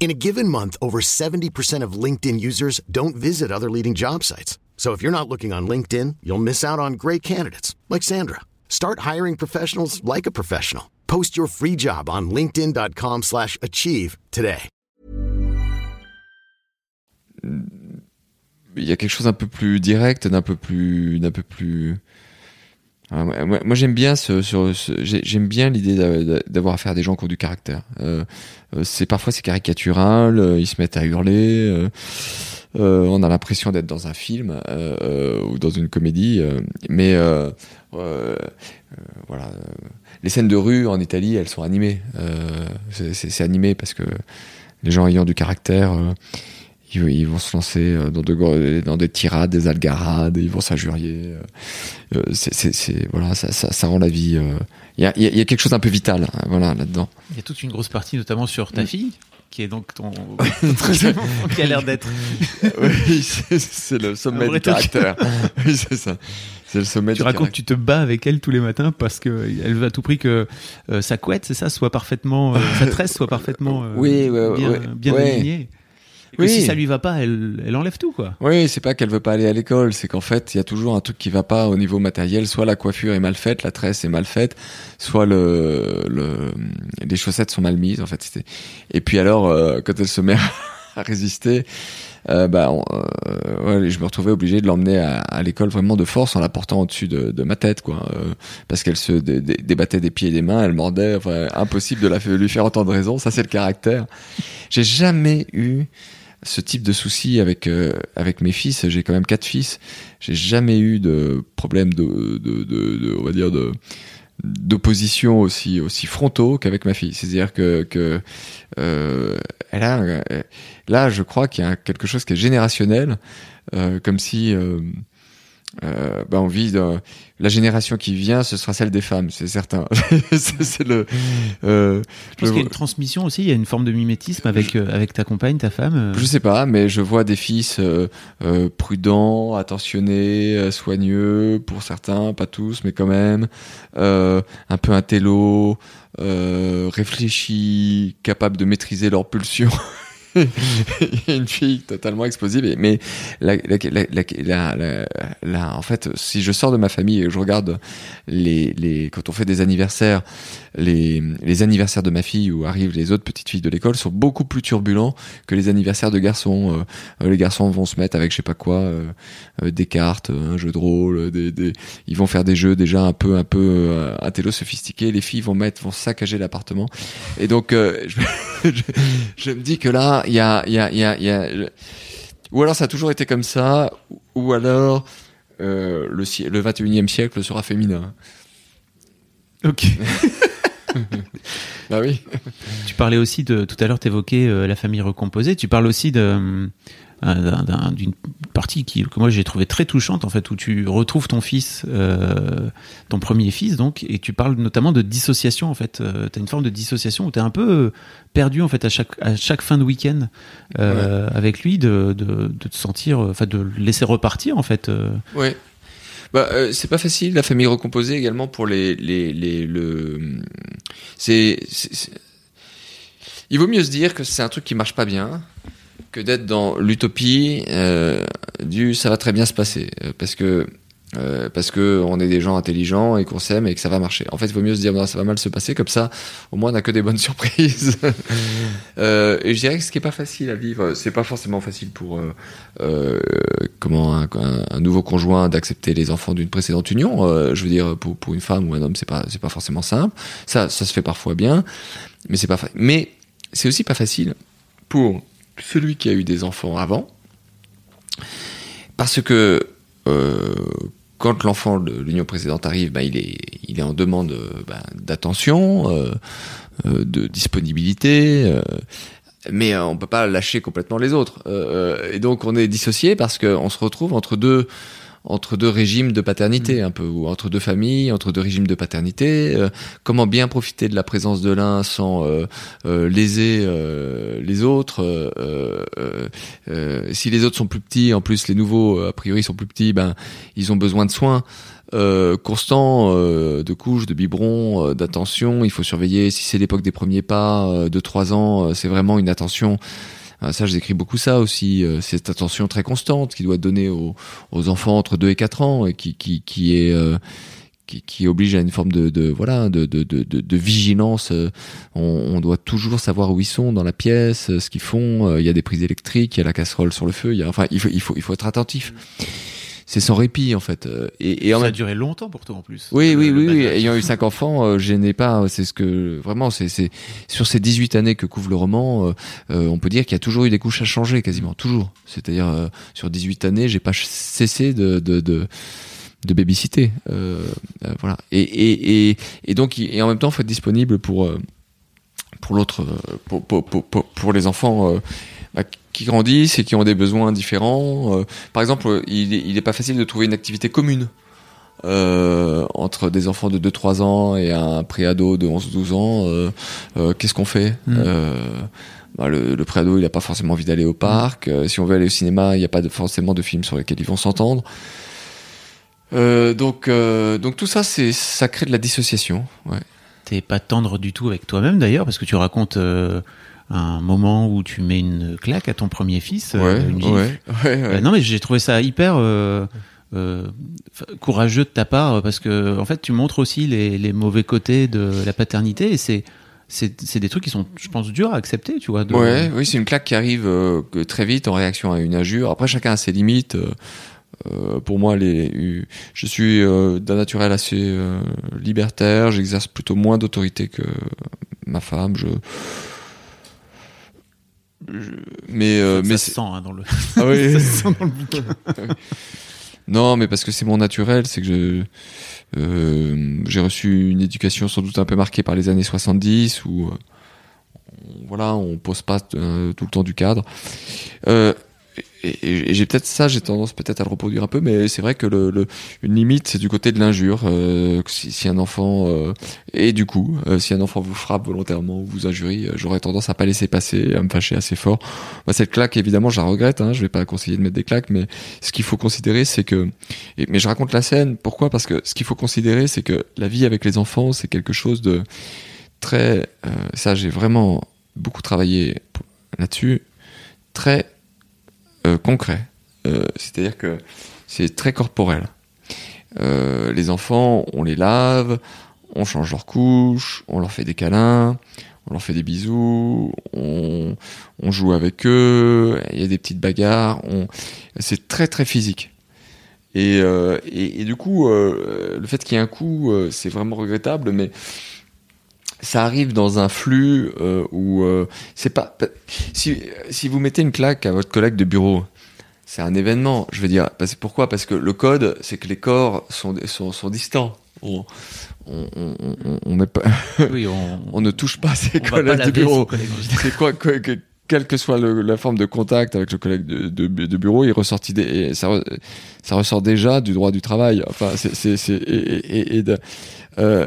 In a given month, over 70% of LinkedIn users don't visit other leading job sites. So if you're not looking on LinkedIn, you'll miss out on great candidates like Sandra. Start hiring professionals like a professional. Post your free job on linkedin.com/achieve today. Il y a quelque chose d'un peu plus direct, d'un peu plus d'un peu plus Ah, moi, j'aime bien ce, j'aime bien l'idée d'avoir affaire à des gens qui ont du caractère. Euh, euh, c'est parfois c'est caricatural, euh, ils se mettent à hurler. on a l'impression d'être dans un film ou dans une comédie, mais voilà. Les scènes de rue en Italie, elles sont animées. c'est animé parce que les gens ayant du caractère ils, vont se lancer euh, dans, de, dans des tirades, des algarades, ils vont s'injurier. Euh, euh, c'est, voilà, ça, ça, ça, rend la vie. Il y, a, y, a, quelque chose d'un peu vital, hein, voilà, là-dedans. Il y a toute une grosse partie, notamment sur ta mm. fille, qui est donc ton qui a l'air d'être. oui, c'est le sommet du caractère. oui, c'est ça. C'est le sommet tu racontes tu te bats avec elle tous les matins parce que elle veut à tout prix que sa couette, c'est ça, soit parfaitement, sa tresse soit parfaitement oui, bien, bien alignée. Oui. si ça lui va pas, elle, elle enlève tout, quoi. Oui, c'est pas qu'elle veut pas aller à l'école, c'est qu'en fait, il y a toujours un truc qui va pas au niveau matériel. Soit la coiffure est mal faite, la tresse est mal faite, soit le, le les chaussettes sont mal mises. En fait. Et puis alors, euh, quand elle se met à résister, euh, bah, on- euh, ouais, je me retrouvais obligé de l'emmener à, à l'école vraiment de force en la portant au-dessus de, de ma tête, quoi, euh, parce qu'elle se dé- dé- débattait des pieds et des mains, elle mordait. Enfin, impossible de la lui faire entendre raison. Ça, c'est le caractère. J'ai jamais eu ce type de souci avec euh, avec mes fils. J'ai quand même quatre fils. J'ai jamais eu de problème de, de, de, de- on va dire de d'opposition aussi aussi frontaux qu'avec ma fille. C'est-à-dire que que euh, elle a euh, là, je crois qu'il y a quelque chose qui est générationnel, euh, comme si euh, ben on vit la génération qui vient, ce sera celle des femmes, c'est certain. c'est le. Euh, Je pense qu'il y a une transmission aussi, il y a une forme de mimétisme avec, euh, avec ta compagne, ta femme. euh. Je sais pas, mais je vois des fils euh, prudents, attentionnés, soigneux pour certains, pas tous, mais quand même, euh, un peu intello, euh, réfléchis, capables de maîtriser leurs pulsions. Il y a une fille totalement explosive, et- mais la, la, la, en fait, si je sors de ma famille et je regarde les, les, quand on fait des anniversaires, les, les anniversaires de ma fille où arrivent les autres petites filles de l'école sont beaucoup plus turbulents que les anniversaires de garçons. Euh, les garçons vont se mettre avec je sais pas quoi, euh, euh, des cartes, un jeu de rôle, des, des, ils vont faire des jeux déjà un peu un peu euh, intello sophistiqués. Les filles vont mettre, vont saccager l'appartement. Et donc euh, je, je, je me dis que là, il y a, il y a, il y a, il y a ou alors ça a toujours été comme ça, ou alors euh, le, le 21e siècle sera féminin. Ok. Bah oui. Tu parlais aussi de tout à l'heure, t'évoquais euh, la famille recomposée. Tu parles aussi de d'un- d'un- d'une partie qui que moi j'ai trouvé très touchante en fait où tu retrouves ton fils, euh, ton premier fils donc, et tu parles notamment de dissociation en fait. Euh, T'as une forme de dissociation où t'es un peu euh, perdu en fait à chaque à chaque fin de week-end euh, avec lui, de, de, de te sentir, euh, enfin de le laisser repartir en fait. euh. Ouais. Bah, euh, c'est pas facile la famille recomposée également pour les les les le. C'est- Il vaut mieux se dire que c'est un truc qui marche pas bien que d'être dans l'utopie euh, du ça va très bien se passer Euh, parce que euh, parce que on est des gens intelligents et qu'on s'aime et que ça va marcher. En fait, il vaut mieux se dire non, ça va mal se passer comme ça. Au moins, on n'a que des bonnes surprises. Euh, et je dirais que ce qui est pas facile à vivre, c'est pas forcément facile pour euh, comment un, nouveau conjoint d'accepter les enfants d'une précédente union. Je veux dire, pour, pour une femme ou un homme, c'est pas c'est pas forcément simple. Ça, ça se fait parfois bien, mais c'est pas fa- mais c'est aussi pas facile pour celui qui a eu des enfants avant, parce que euh, quand l'enfant de l'union précédente arrive, ben, il est il est en demande euh, ben, d'attention, euh, de disponibilité. mais on peut pas lâcher complètement les autres. Et donc on est dissocié parce qu'on se retrouve entre deux entre deux régimes de paternité un peu ou entre deux familles, entre deux régimes de paternité. Euh, comment bien profiter de la présence de l'un sans euh, euh, léser euh, les autres. euh, euh, euh, si les autres sont plus petits, en plus les nouveaux a priori sont plus petits, ben ils ont besoin de soins. Euh, constant euh, de couches, de biberons, euh, d'attention. Il faut surveiller si c'est l'époque des premiers pas, euh, de trois ans, euh, c'est vraiment une attention. Euh, ça, j'écris beaucoup ça aussi. euh, cette attention très constante qui doit donnée aux, aux enfants entre 2 et 4 ans et qui, qui, qui est euh, qui, qui oblige à une forme de, de voilà de, de, de, de, vigilance. euh, On, on doit toujours savoir où ils sont dans la pièce, ce qu'ils font. Il y a des prises électriques, il y a la casserole sur le feu. Il y a, enfin, il faut, il faut, il faut être attentif. C'est sans répit en fait. euh, Et, et en ça a duré longtemps pour toi en plus. oui, oui, oui, oui. Ayant eu cinq enfants, euh, je n'ai pas. C'est ce que vraiment, c'est c'est sur ces 18 années que couvre le roman, euh, euh, on peut dire qu'il y a toujours eu des couches à changer, quasiment toujours. C'est-à-dire euh, sur 18 années, j'ai pas cessé de de, de de babysitter, euh, euh, voilà. Et, et, et, et donc, et en même temps, faut être disponible pour euh, pour l'autre, euh, pour, pour, pour, pour, les enfants euh, qui grandissent et qui ont des besoins différents. Euh, par exemple, il est, il est pas facile de trouver une activité commune euh, entre des enfants de 2-3 ans et un préado de 11-12 ans. euh, euh, Qu'est-ce qu'on fait Mm. Euh, bah, le, le préado, il a pas forcément envie d'aller au parc. Euh, si on veut aller au cinéma, il n'y a pas de, forcément de films sur lesquels ils vont s'entendre. Donc, donc tout ça, c'est ça crée de la dissociation. Ouais. T'es pas tendre du tout avec toi-même d'ailleurs, parce que tu racontes un moment où tu mets une claque à ton premier fils, euh, Ouais, une ouais, gifle. ouais. Euh, non, mais j'ai trouvé ça hyper euh, euh, courageux de ta part euh, parce que en fait, tu montres aussi les, les mauvais côtés de la paternité et c'est c'est c'est des trucs qui sont, je pense, durs à accepter, tu vois. de- Ouais, oui, c'est une claque qui arrive euh, très vite en réaction à une injure. Après, chacun a ses limites. Euh, euh, pour moi, les, je suis euh, d'un naturel assez euh, libertaire. J'exerce plutôt moins d'autorité que ma femme. Je, je- mais euh, ça mais se sent hein, dans le. ah oui. ça se sent dans le bouquin. Non, mais parce que c'est mon naturel, c'est que je euh, j'ai reçu une éducation sans doute un peu marquée par les années 70 où euh, voilà, on pose pas euh, tout le temps du cadre. Et, et- j'ai peut-être ça, j'ai tendance peut-être à le reproduire un peu, mais c'est vrai que le, le- une limite, c'est du côté de l'injure. euh, si, si un enfant euh, et du coup, euh, si un enfant vous frappe volontairement ou vous injurie, euh, j'aurais tendance à pas laisser passer, à me fâcher assez fort. Moi, cette claque, évidemment, je la regrette. Hein, je vais pas conseiller de mettre des claques, mais ce qu'il faut considérer, c'est que. et- mais je raconte la scène. Pourquoi? Parce que ce qu'il faut considérer, c'est que la vie avec les enfants, c'est quelque chose de très. euh, ça, j'ai vraiment beaucoup travaillé là-dessus. Très euh, concret. Euh, C'est-à-dire que c'est très corporel. Euh, les enfants, on les lave, on change leurs couches, on leur fait des câlins, on leur fait des bisous, on, joue avec eux, il y a des petites bagarres, c'est très très physique. Et, et, du coup, le fait qu'il y ait un coup, c'est vraiment regrettable, mais ça arrive dans un flux euh, où euh, c'est pas si si vous mettez une claque à votre collègue de bureau, c'est un événement. Je veux dire, parce, pourquoi? Parce que le code, c'est que les corps sont sont, sont distants. On, on, on, on, met pas, Oui, on, ne touche pas ses collègues de bureau. C'est quoi, quoi- quelle que soit la forme de contact avec le collègue de, bureau, il ressortit ça, re- ça ressort déjà du droit du travail. Enfin, c'est, et, et, euh,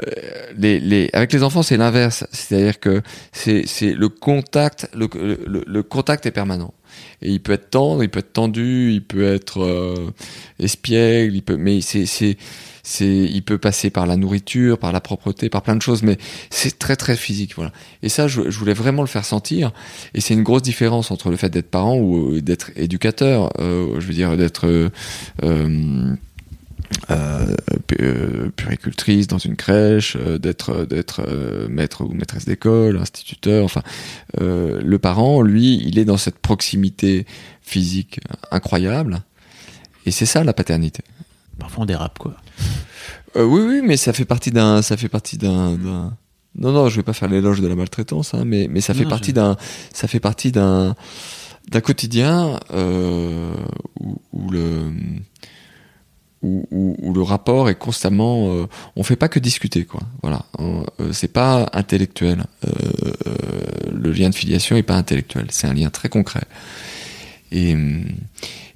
les, les, avec les enfants, c'est l'inverse. C'est-à-dire que c'est le contact, le, le, le contact est permanent. Et il peut être tendre, il peut être tendu, il peut être euh, espiègle, il peut, mais c'est, il peut passer par la nourriture, par la propreté, par plein de choses, mais c'est très très physique, voilà. Et ça, je, voulais vraiment le faire sentir. Et c'est une grosse différence entre le fait d'être parent ou euh, d'être éducateur. Euh, je veux dire d'être euh, euh, pu- puricultrice dans une crèche, d'être d'être maître ou maîtresse d'école, instituteur. Enfin, le parent, lui, il est dans cette proximité physique incroyable. Et c'est ça la paternité. Parfois on dérape quoi. Euh, oui, oui, mais ça fait partie d'un, ça fait partie d'un, non, non, je vais pas faire l'éloge de la maltraitance, hein, mais, mais ça fait Non, partie d'un, ça fait partie d'un, d'un quotidien euh, où, où le, où, où- où le rapport est constamment, euh, on fait pas que discuter, quoi. Voilà, euh, c'est pas intellectuel. Euh, le lien de filiation est pas intellectuel, c'est un lien très concret. Et,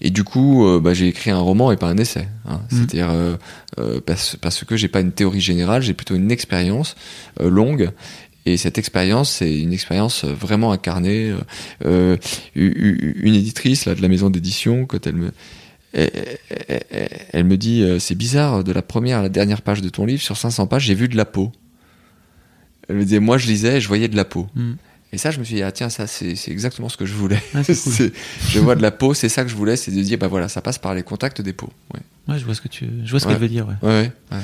et du coup, euh, bah, j'ai écrit un roman et pas un essai. hein. Mm. C'est-à-dire euh, euh, parce, parce que j'ai pas une théorie générale, j'ai plutôt une expérience longue. Et cette expérience, c'est une expérience vraiment incarnée. une éditrice là de la maison d'édition, quand elle me elle, elle- elle- elle me dit c'est bizarre de la première à la dernière page de ton livre sur 500 pages j'ai vu de la peau. Elle me disait moi je lisais et je voyais de la peau. Mm. Et ça je me suis dit ah tiens ça c'est exactement ce que je voulais. Ah, cool. Je vois de la peau c'est ça que je voulais c'est de dire bah voilà ça passe par les contacts des peaux. Ouais Ouais, je vois ce que tu, je vois ce Ouais. qu'elle veut dire. ouais. ouais ouais. ouais.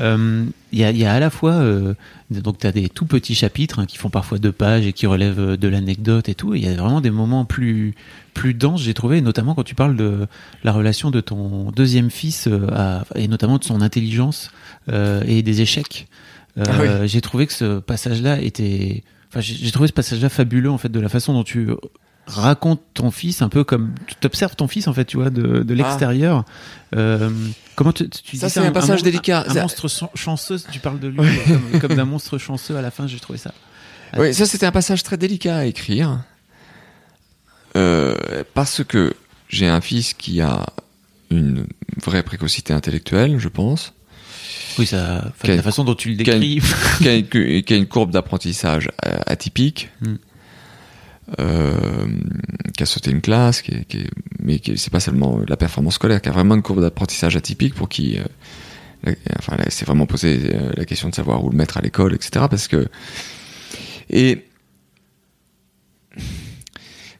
Euh, Il y, a, y a à la fois, euh, donc tu as des tout petits chapitres hein, qui font parfois deux pages et qui relèvent euh, de l'anecdote et tout. Il y a vraiment des moments plus plus denses, j'ai trouvé, notamment quand tu parles de la relation de ton deuxième fils à- et notamment de son intelligence euh, et des échecs. Ah J'ai trouvé que ce passage-là était, enfin j'ai trouvé ce passage-là fabuleux en fait de la façon dont tu racontes ton fils un peu comme tu observes ton fils en fait tu vois de, de l'extérieur. Euh, comment tu, tu Ça, dis c'est un passage délicat. un Ça- monstre chan- chanceux tu parles de lui comme, comme d'un monstre chanceux à la fin j'ai trouvé ça. Oui, ça c'était un passage très délicat à écrire. Euh, parce que j'ai un fils qui a une vraie précocité intellectuelle, je pense, oui ça la façon dont tu le décris qui a, une- qui a une courbe d'apprentissage euh, atypique, Mm. euh, qui a sauté une classe, qui est- qui est- mais c'est pas seulement la performance scolaire, qui a vraiment une courbe d'apprentissage atypique pour qui, euh, la- enfin, c'est vraiment posé euh, la question de savoir où le mettre à l'école, etc. Parce que et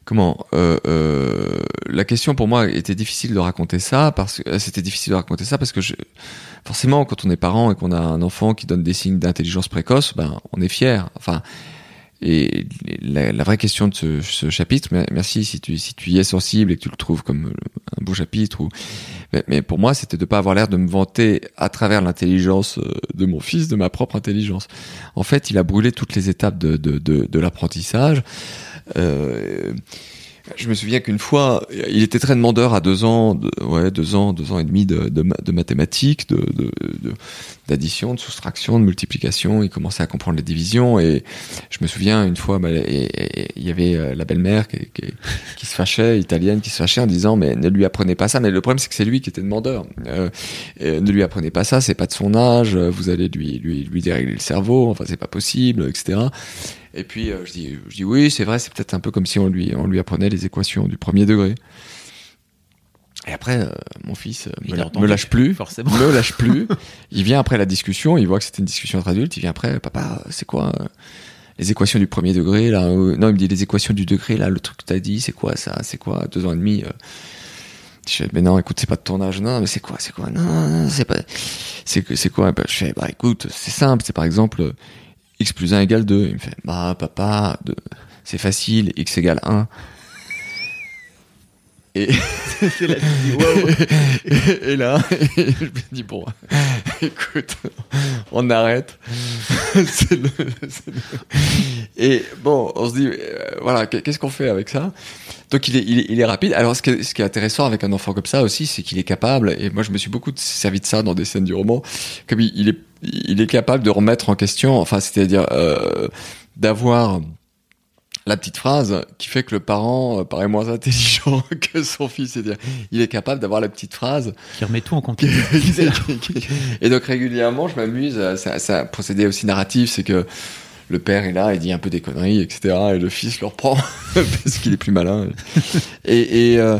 comment euh, euh, la question pour moi était difficile de raconter ça parce que c'était difficile de raconter ça parce que je, forcément quand on est parent et qu'on a un enfant qui donne des signes d'intelligence précoce ben on est fier. Enfin et la, vraie question de ce, chapitre merci si tu si tu y es sensible et que tu le trouves comme un beau chapitre ou mais, pour moi c'était de pas avoir l'air de me vanter à travers l'intelligence de mon fils de ma propre intelligence. En fait il a brûlé toutes les étapes de de, de, l'apprentissage. euh, je me souviens qu'une fois, il était très demandeur à deux ans, ouais, deux ans, deux ans et demi de, mathématiques, d'addition, de, soustraction, de multiplication. Il commençait à comprendre les divisions et je me souviens une fois, bah, il y avait euh, la belle-mère qui, se fâchait, italienne, qui se fâchait en disant mais ne lui apprenez pas ça. Mais le problème c'est que c'est lui qui était demandeur. Euh, ne lui apprenez pas ça, c'est pas de son âge. Vous allez lui lui lui dérégler le cerveau. Enfin c'est pas possible, etc. Et puis euh, je, dis, je dis oui, c'est vrai, c'est peut-être un peu comme si on lui, on lui apprenait les équations du premier degré. Et après, euh, mon fils euh, me, me, lâche plus, forcément. me lâche plus. il vient après la discussion, il voit que c'était une discussion entre adultes. Il vient après, papa, c'est quoi les équations du premier degré là Non, il me dit les équations du degré là, le truc que t'as dit, c'est quoi ça C'est quoi Deux ans et demi. Je fais, mais non, écoute, c'est pas de ton âge. Non, mais c'est quoi C'est quoi Non, non c'est pas. C'est c'est quoi Je fais, bah écoute, c'est simple. C'est par exemple x plus 1 égale 2. Il me fait, bah papa, c'est facile, x égale 1. Et, là, wow. et, là, je me dis bon, écoute, on arrête. le, le... Et bon, on se dit, euh, voilà, qu'est-ce qu'on fait avec ça? Donc il est, il est, il est rapide. Alors ce qui, est, ce qui est intéressant avec un enfant comme ça aussi, c'est qu'il est capable. Et moi, je me suis beaucoup servi de ça dans des scènes du roman, comme il, il est, il est capable de remettre en question. Enfin, c'est-à-dire euh, d'avoir la petite phrase qui fait que le parent euh, paraît moins intelligent que son fils. C'est-à-dire, il est capable d'avoir la petite phrase qui remet tout en contexte. et donc régulièrement, je m'amuse. Ça, ça procédé aussi narratif, c'est que le père est là, il dit un peu des conneries, etc. Et le fils le reprend parce qu'il est plus malin. et, et euh,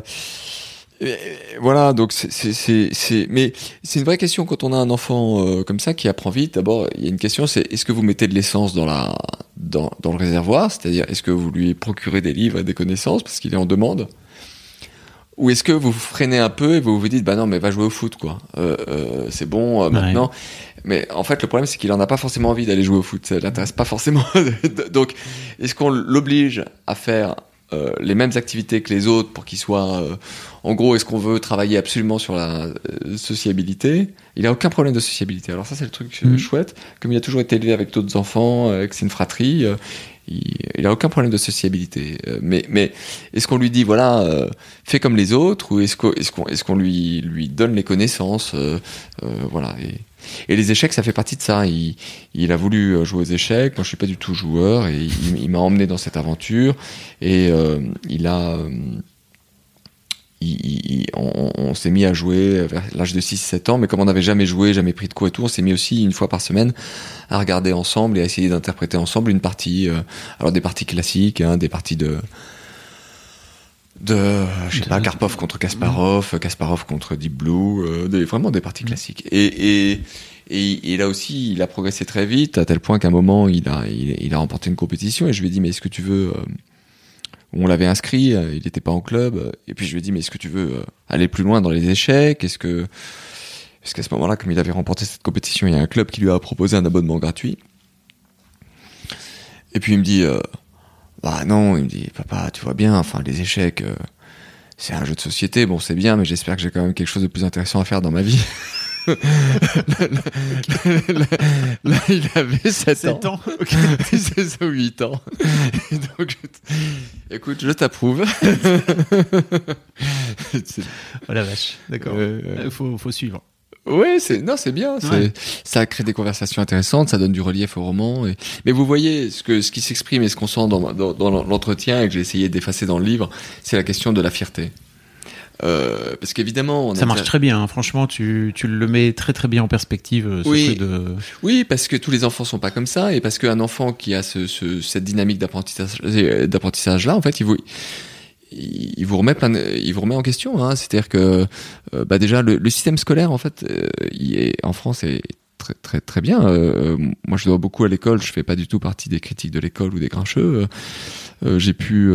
voilà, donc c'est, c'est, mais c'est une vraie question quand on a un enfant euh, comme ça qui apprend vite. D'abord, il y a une question, c'est est-ce que vous mettez de l'essence dans la, dans, dans le réservoir, c'est-à-dire est-ce que vous lui procurez des livres et des connaissances parce qu'il est en demande, ou est-ce que vous freinez un peu et vous vous dites bah non mais va jouer au foot quoi, euh, euh, c'est bon maintenant. Mais en fait, le problème, c'est qu'il en a pas forcément envie d'aller jouer au foot. Ça l'intéresse pas forcément. Donc, est-ce qu'on l'oblige à faire euh, les mêmes activités que les autres pour qu'il soit. Euh, en gros, est-ce qu'on veut travailler absolument sur la euh, sociabilité? Il a aucun problème de sociabilité. Alors ça, c'est le truc mmh. chouette. Comme il a toujours été élevé avec d'autres enfants, que c'est une fratrie, il, il, a aucun problème de sociabilité. mais, mais est-ce qu'on lui dit voilà, fais comme les autres, ou est-ce qu'on est-ce qu'on est-ce qu'on lui lui donne les connaissances, voilà. Et, et les échecs, ça fait partie de ça. Il, il, a voulu euh, jouer aux échecs. Moi, je suis pas du tout joueur, et il, il m'a emmené dans cette aventure. Et euh, il a, il, on, on s'est mis à jouer vers l'âge de 6-7 ans, mais comme on n'avait jamais joué, jamais pris de cours et tout, on s'est mis aussi une fois par semaine à regarder ensemble et à essayer d'interpréter ensemble une partie. Euh, alors des parties classiques, hein, des parties de de je sais pas Karpov contre Kasparov, Kasparov contre Deep Blue, euh, des, vraiment des parties classiques. Et, et, et, et, là aussi, il a progressé très vite à tel point qu'à un moment, il a il, il, a remporté une compétition et je lui ai dit mais est-ce que tu veux euh, on l'avait inscrit, euh, il n'était pas en club et puis je lui ai dit mais est-ce que tu veux euh, aller plus loin dans les échecs? Est-ce que parce qu'à ce moment-là, comme il avait remporté cette compétition, il y a un club qui lui a proposé un abonnement gratuit? Et puis il me dit bah non, il me dit, papa, tu vois bien, enfin, les échecs, euh, c'est un jeu de société, bon, c'est bien, mais j'espère que j'ai quand même quelque chose de plus intéressant à faire dans ma vie. là, il avait 7, 7 ans. ans. c'est ça, 8 ans. Et donc, je écoute, je t'approuve. oh la vache, d'accord. Il euh, faut, faut suivre. Oui, c'est non, c'est bien. Ouais. Ça crée des conversations intéressantes, ça donne du relief au roman. Et... Mais vous voyez ce que ce qui s'exprime et ce qu'on sent dans, dans, dans l'entretien et que j'ai essayé d'effacer dans le livre, c'est la question de la fierté. Euh, parce qu'évidemment, ça marche déjà... très bien. Hein. Franchement, tu, tu le mets très très bien en perspective. Euh, Ce oui, de... oui, parce que tous les enfants sont pas comme ça, et parce qu'un enfant qui a ce, ce, cette dynamique d'apprentissage, d'apprentissage là, en fait, il vous il vous remet plein de, il vous remet en question hein. c'est-à-dire que euh, bah déjà le, le, système scolaire en fait euh, il est en France est très très très bien euh, moi je dois beaucoup à l'école je fais pas du tout partie des critiques de l'école ou des grincheux j'ai pu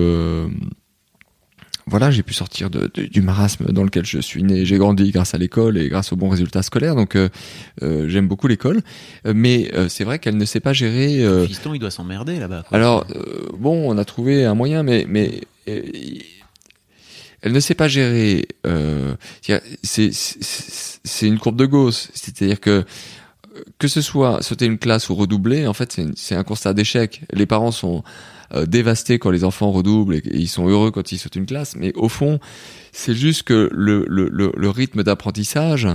voilà, j'ai pu sortir de, de- du marasme dans lequel je suis né. J'ai grandi grâce à l'école et grâce aux bons résultats scolaires. Donc, euh, euh, j'aime beaucoup l'école. Euh, mais euh, c'est vrai qu'elle ne sait pas gérer. euh, Fiston, il doit s'emmerder là-bas. quoi. alors, euh, bon, on a trouvé un moyen, mais, mais elle ne sait pas gérer. euh, c'est- c'est une courbe de Gauss. C'est-à-dire que que ce soit sauter une classe ou redoubler, en fait, c'est c'est un constat d'échec. Les parents sont euh, dévastés quand les enfants redoublent et, et ils sont heureux quand ils sautent une classe. Mais au fond, c'est juste que le, le, le, le rythme d'apprentissage,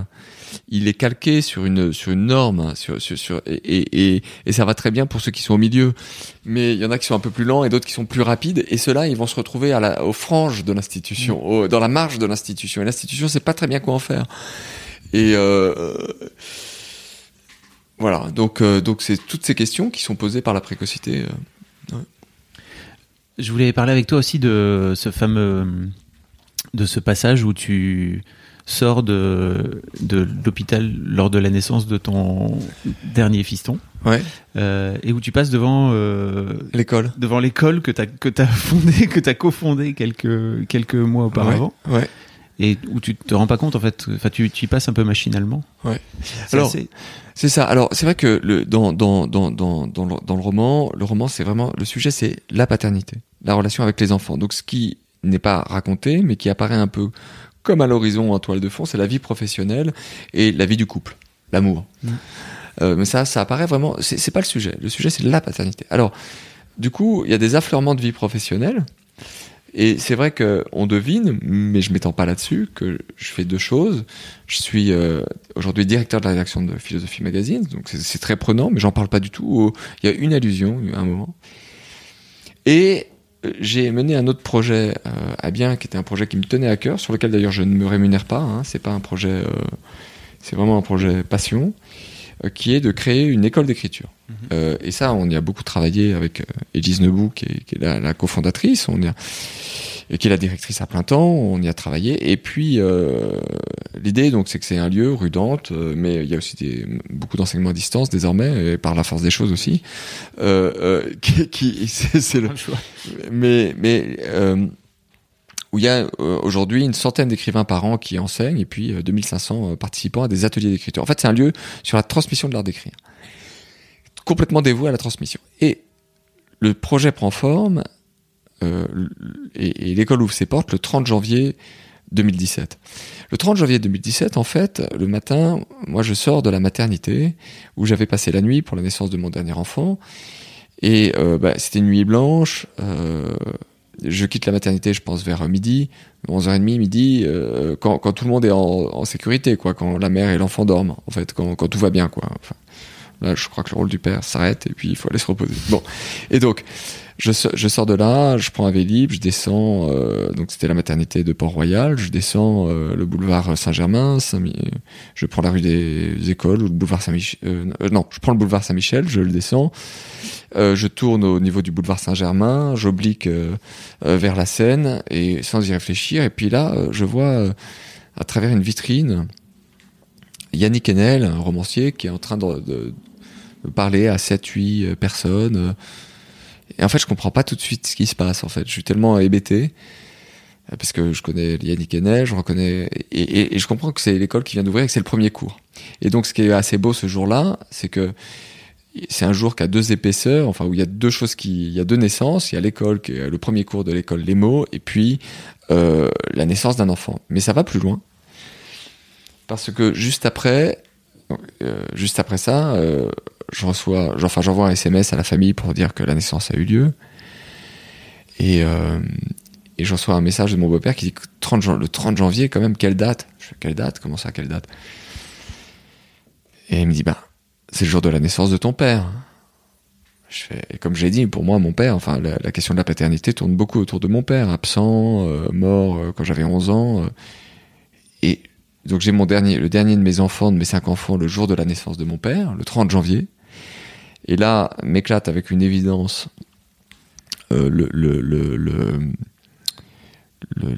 il est calqué sur une sur une norme, sur, sur, sur et, et, et, et ça va très bien pour ceux qui sont au milieu. Mais il y en a qui sont un peu plus lents et d'autres qui sont plus rapides. Et ceux-là, ils vont se retrouver à la, aux franges de l'institution, au- dans la marge de l'institution. Et l'institution, sait pas très bien quoi en faire. Et euh, voilà. Donc euh, donc c'est toutes ces questions qui sont posées par la précocité. euh. Je voulais parler avec toi aussi de ce fameux, de ce passage où tu sors de, de l'hôpital lors de la naissance de ton dernier fiston Ouais. euh, et où tu passes devant euh, L'école. devant l'école que t'as que t'as fondée que cofondée quelques quelques mois auparavant Ouais. ouais. Et où tu te rends pas compte en fait enfin tu, tu y passes un peu machinalement Ouais. C'est Alors, assez- C'est ça. Alors, c'est vrai que le, dans, dans, dans, dans, dans, le, dans le roman, le roman, c'est vraiment le sujet, c'est la paternité, la relation avec les enfants. Donc, ce qui n'est pas raconté, mais qui apparaît un peu comme à l'horizon en toile de fond, c'est la vie professionnelle et la vie du couple, l'amour. Mm. Euh, mais ça, ça apparaît vraiment. C'est pas le sujet. Le sujet, c'est la paternité. Alors, du coup, il y a des affleurements de vie professionnelle. Et c'est vrai que on devine, mais je m'étends pas là-dessus, que je fais deux choses. Je suis euh, aujourd'hui directeur de la rédaction de Philosophie Magazine, donc c'est- très prenant, mais j'en parle pas du tout. Il y a une allusion, a un moment. Et euh, j'ai mené un autre projet euh, à bien, qui était un projet qui me tenait à cœur, sur lequel d'ailleurs je ne me rémunère pas. Hein, c'est pas un projet, euh, c'est vraiment un projet passion, qui est de créer une école d'écriture. Euh, et ça, on y a beaucoup travaillé avec euh, Élise Nebou, qui est, qui est la, la cofondatrice, on y a, et qui est la directrice à plein temps. On y a travaillé. Et puis euh, l'idée, donc, c'est que c'est un lieu rue Dante, euh, mais il y a aussi des, beaucoup d'enseignements à distance désormais, et par la force des choses aussi. Euh, euh, qui, qui c'est, le, mais mais euh, où il y a euh, aujourd'hui une centaine d'écrivains par an qui enseignent et puis euh, 2500 euh, participants à des ateliers d'écriture. En fait, c'est un lieu sur la transmission de l'art d'écrire, complètement dévoué à la transmission. Et le projet prend forme euh, et, et l'école ouvre ses portes le 30 janvier 2017. Le 30 janvier 2017, en fait, le matin, moi je sors de la maternité où j'avais passé la nuit pour la naissance de mon dernier enfant. Et euh, bah, c'était une nuit blanche. euh, je quitte la maternité, je pense, vers midi, 11h30, midi, euh, quand, quand tout le monde est en, sécurité, quoi, quand la mère et l'enfant dorment, en fait, quand, tout va bien, quoi. Là, je crois que le rôle du père s'arrête et puis il faut aller se reposer. Bon. Et donc, je, so- je sors de là, je prends un Vélib, je descends, euh, donc c'était la maternité de Port-Royal, je descends euh, le boulevard Saint-Germain, je prends la rue des Écoles ou le boulevard Saint-Michel, euh, non, je prends le boulevard Saint-Michel, je le descends, je tourne au niveau du boulevard Saint-Germain, j'oblique vers la Seine et sans y réfléchir, et puis là, je vois à travers une vitrine Yannick Enel, un romancier qui est en train de, parler à 7-8 euh, personnes. Et en fait, je comprends pas tout de suite ce qui se passe. En fait, je suis tellement hébété euh, parce que je connais Yannick Enel, je reconnais et, je comprends que c'est l'école qui vient d'ouvrir et que c'est le premier cours. Et donc, ce qui est assez beau ce jour-là, c'est que c'est un jour qui a deux épaisseurs, enfin où il y a deux choses qui, il y a deux naissances. Il y a l'école le premier cours de l'école Les mots, et puis euh, la naissance d'un enfant. Mais ça va plus loin parce que juste après, euh, juste après ça, je reçois, enfin j'envoie un SMS à la famille pour dire que la naissance a eu lieu, et euh, et je reçois un message de mon beau-père qui dit que 30 jan- le 30 janvier quand même quelle date? Je fais quelle date? Comment ça quelle date? Et il me dit bah c'est le jour de la naissance de ton père. Je fais, et comme j'ai dit, pour moi, mon père, enfin, la, la question de la paternité tourne beaucoup autour de mon père, absent, euh, mort euh, quand j'avais 11 ans. euh, et donc j'ai mon dernier, le dernier de mes enfants, de mes cinq enfants, le jour de la naissance de mon père, le 30 janvier. Et là, m'éclate avec une évidence euh, le, le, le, le, le,